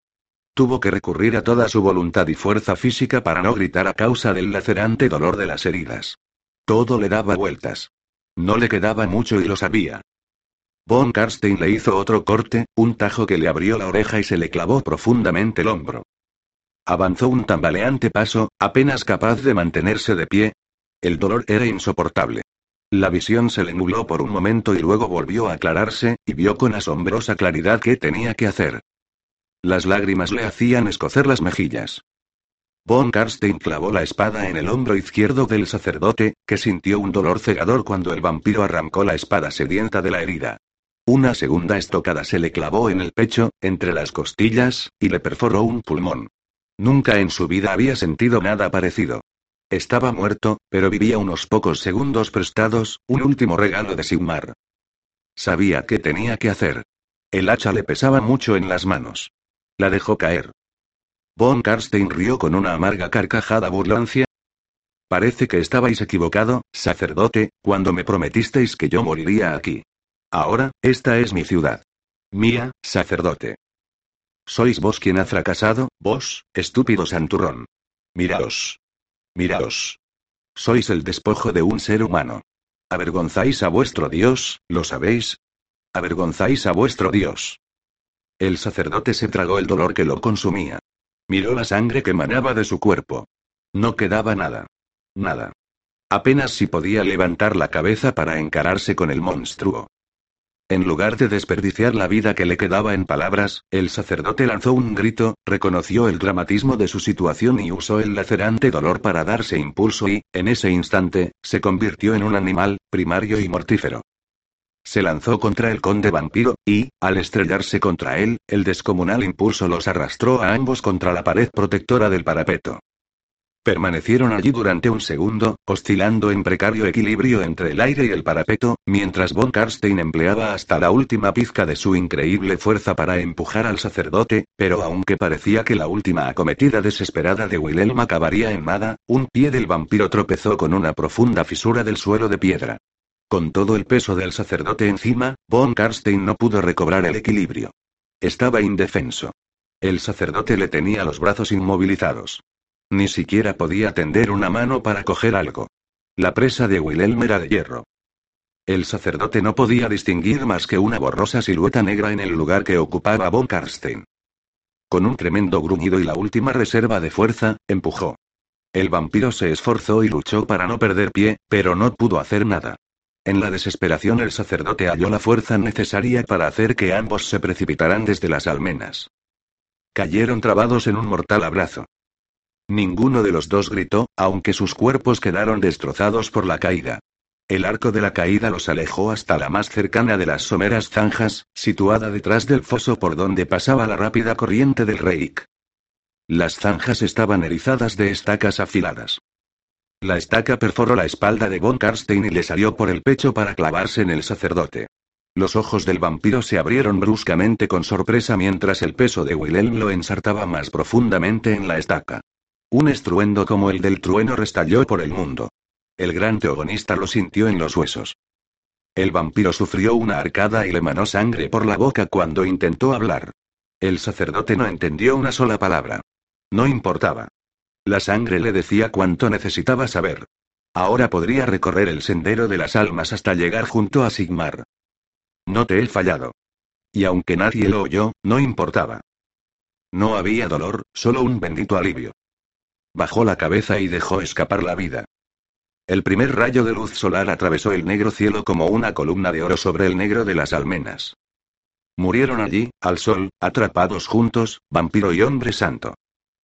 Tuvo que recurrir a toda su voluntad y fuerza física para no gritar a causa del lacerante dolor de las heridas. Todo le daba vueltas. No le quedaba mucho y lo sabía. Von Karstein le hizo otro corte, un tajo que le abrió la oreja y se le clavó profundamente el hombro. Avanzó un tambaleante paso, apenas capaz de mantenerse de pie. El dolor era insoportable. La visión se le nubló por un momento y luego volvió a aclararse, y vio con asombrosa claridad qué tenía que hacer. Las lágrimas le hacían escocer las mejillas. Von Karstein clavó la espada en el hombro izquierdo del sacerdote, que sintió un dolor cegador cuando el vampiro arrancó la espada sedienta de la herida. Una segunda estocada se le clavó en el pecho, entre las costillas, y le perforó un pulmón. Nunca en su vida había sentido nada parecido. Estaba muerto, pero vivía unos pocos segundos prestados, un último regalo de Sigmar. Sabía qué tenía que hacer. El hacha le pesaba mucho en las manos. La dejó caer. Von Karstein rió con una amarga carcajada burlancia. Parece que estabais equivocado, sacerdote, cuando me prometisteis que yo moriría aquí. Ahora, esta es mi ciudad. Mía, sacerdote. Sois vos quien ha fracasado, vos, estúpido santurrón. Miraos. Miraos. Sois el despojo de un ser humano. Avergonzáis a vuestro Dios, ¿lo sabéis? Avergonzáis a vuestro Dios. El sacerdote se tragó el dolor que lo consumía. Miró la sangre que manaba de su cuerpo. No quedaba nada. Nada. Apenas si podía levantar la cabeza para encararse con el monstruo. En lugar de desperdiciar la vida que le quedaba en palabras, el sacerdote lanzó un grito, reconoció el dramatismo de su situación y usó el lacerante dolor para darse impulso y, en ese instante, se convirtió en un animal, primario y mortífero. Se lanzó contra el conde vampiro, y, al estrellarse contra él, el descomunal impulso los arrastró a ambos contra la pared protectora del parapeto. Permanecieron allí durante un segundo, oscilando en precario equilibrio entre el aire y el parapeto, mientras von Karstein empleaba hasta la última pizca de su increíble fuerza para empujar al sacerdote, pero aunque parecía que la última acometida desesperada de Wilhelm acabaría en nada, un pie del vampiro tropezó con una profunda fisura del suelo de piedra. Con todo el peso del sacerdote encima, von Karstein no pudo recobrar el equilibrio. Estaba indefenso. El sacerdote le tenía los brazos inmovilizados. Ni siquiera podía tender una mano para coger algo. La presa de Wilhelm era de hierro. El sacerdote no podía distinguir más que una borrosa silueta negra en el lugar que ocupaba von Karstein. Con un tremendo gruñido y la última reserva de fuerza, empujó. El vampiro se esforzó y luchó para no perder pie, pero no pudo hacer nada. En la desesperación el sacerdote halló la fuerza necesaria para hacer que ambos se precipitaran desde las almenas. Cayeron trabados en un mortal abrazo. Ninguno de los dos gritó, aunque sus cuerpos quedaron destrozados por la caída. El arco de la caída los alejó hasta la más cercana de las someras zanjas, situada detrás del foso por donde pasaba la rápida corriente del Reik. Las zanjas estaban erizadas de estacas afiladas. La estaca perforó la espalda de von Karstein y le salió por el pecho para clavarse en el sacerdote. Los ojos del vampiro se abrieron bruscamente con sorpresa mientras el peso de Wilhelm lo ensartaba más profundamente en la estaca. Un estruendo como el del trueno restalló por el mundo. El gran teogonista lo sintió en los huesos. El vampiro sufrió una arcada y le manó sangre por la boca cuando intentó hablar. El sacerdote no entendió una sola palabra. No importaba. La sangre le decía cuánto necesitaba saber. Ahora podría recorrer el sendero de las almas hasta llegar junto a Sigmar. No te he fallado. Y aunque nadie lo oyó, no importaba. No había dolor, solo un bendito alivio. Bajó la cabeza y dejó escapar la vida. El primer rayo de luz solar atravesó el negro cielo como una columna de oro sobre el negro de las almenas. Murieron allí, al sol, atrapados juntos, vampiro y hombre santo.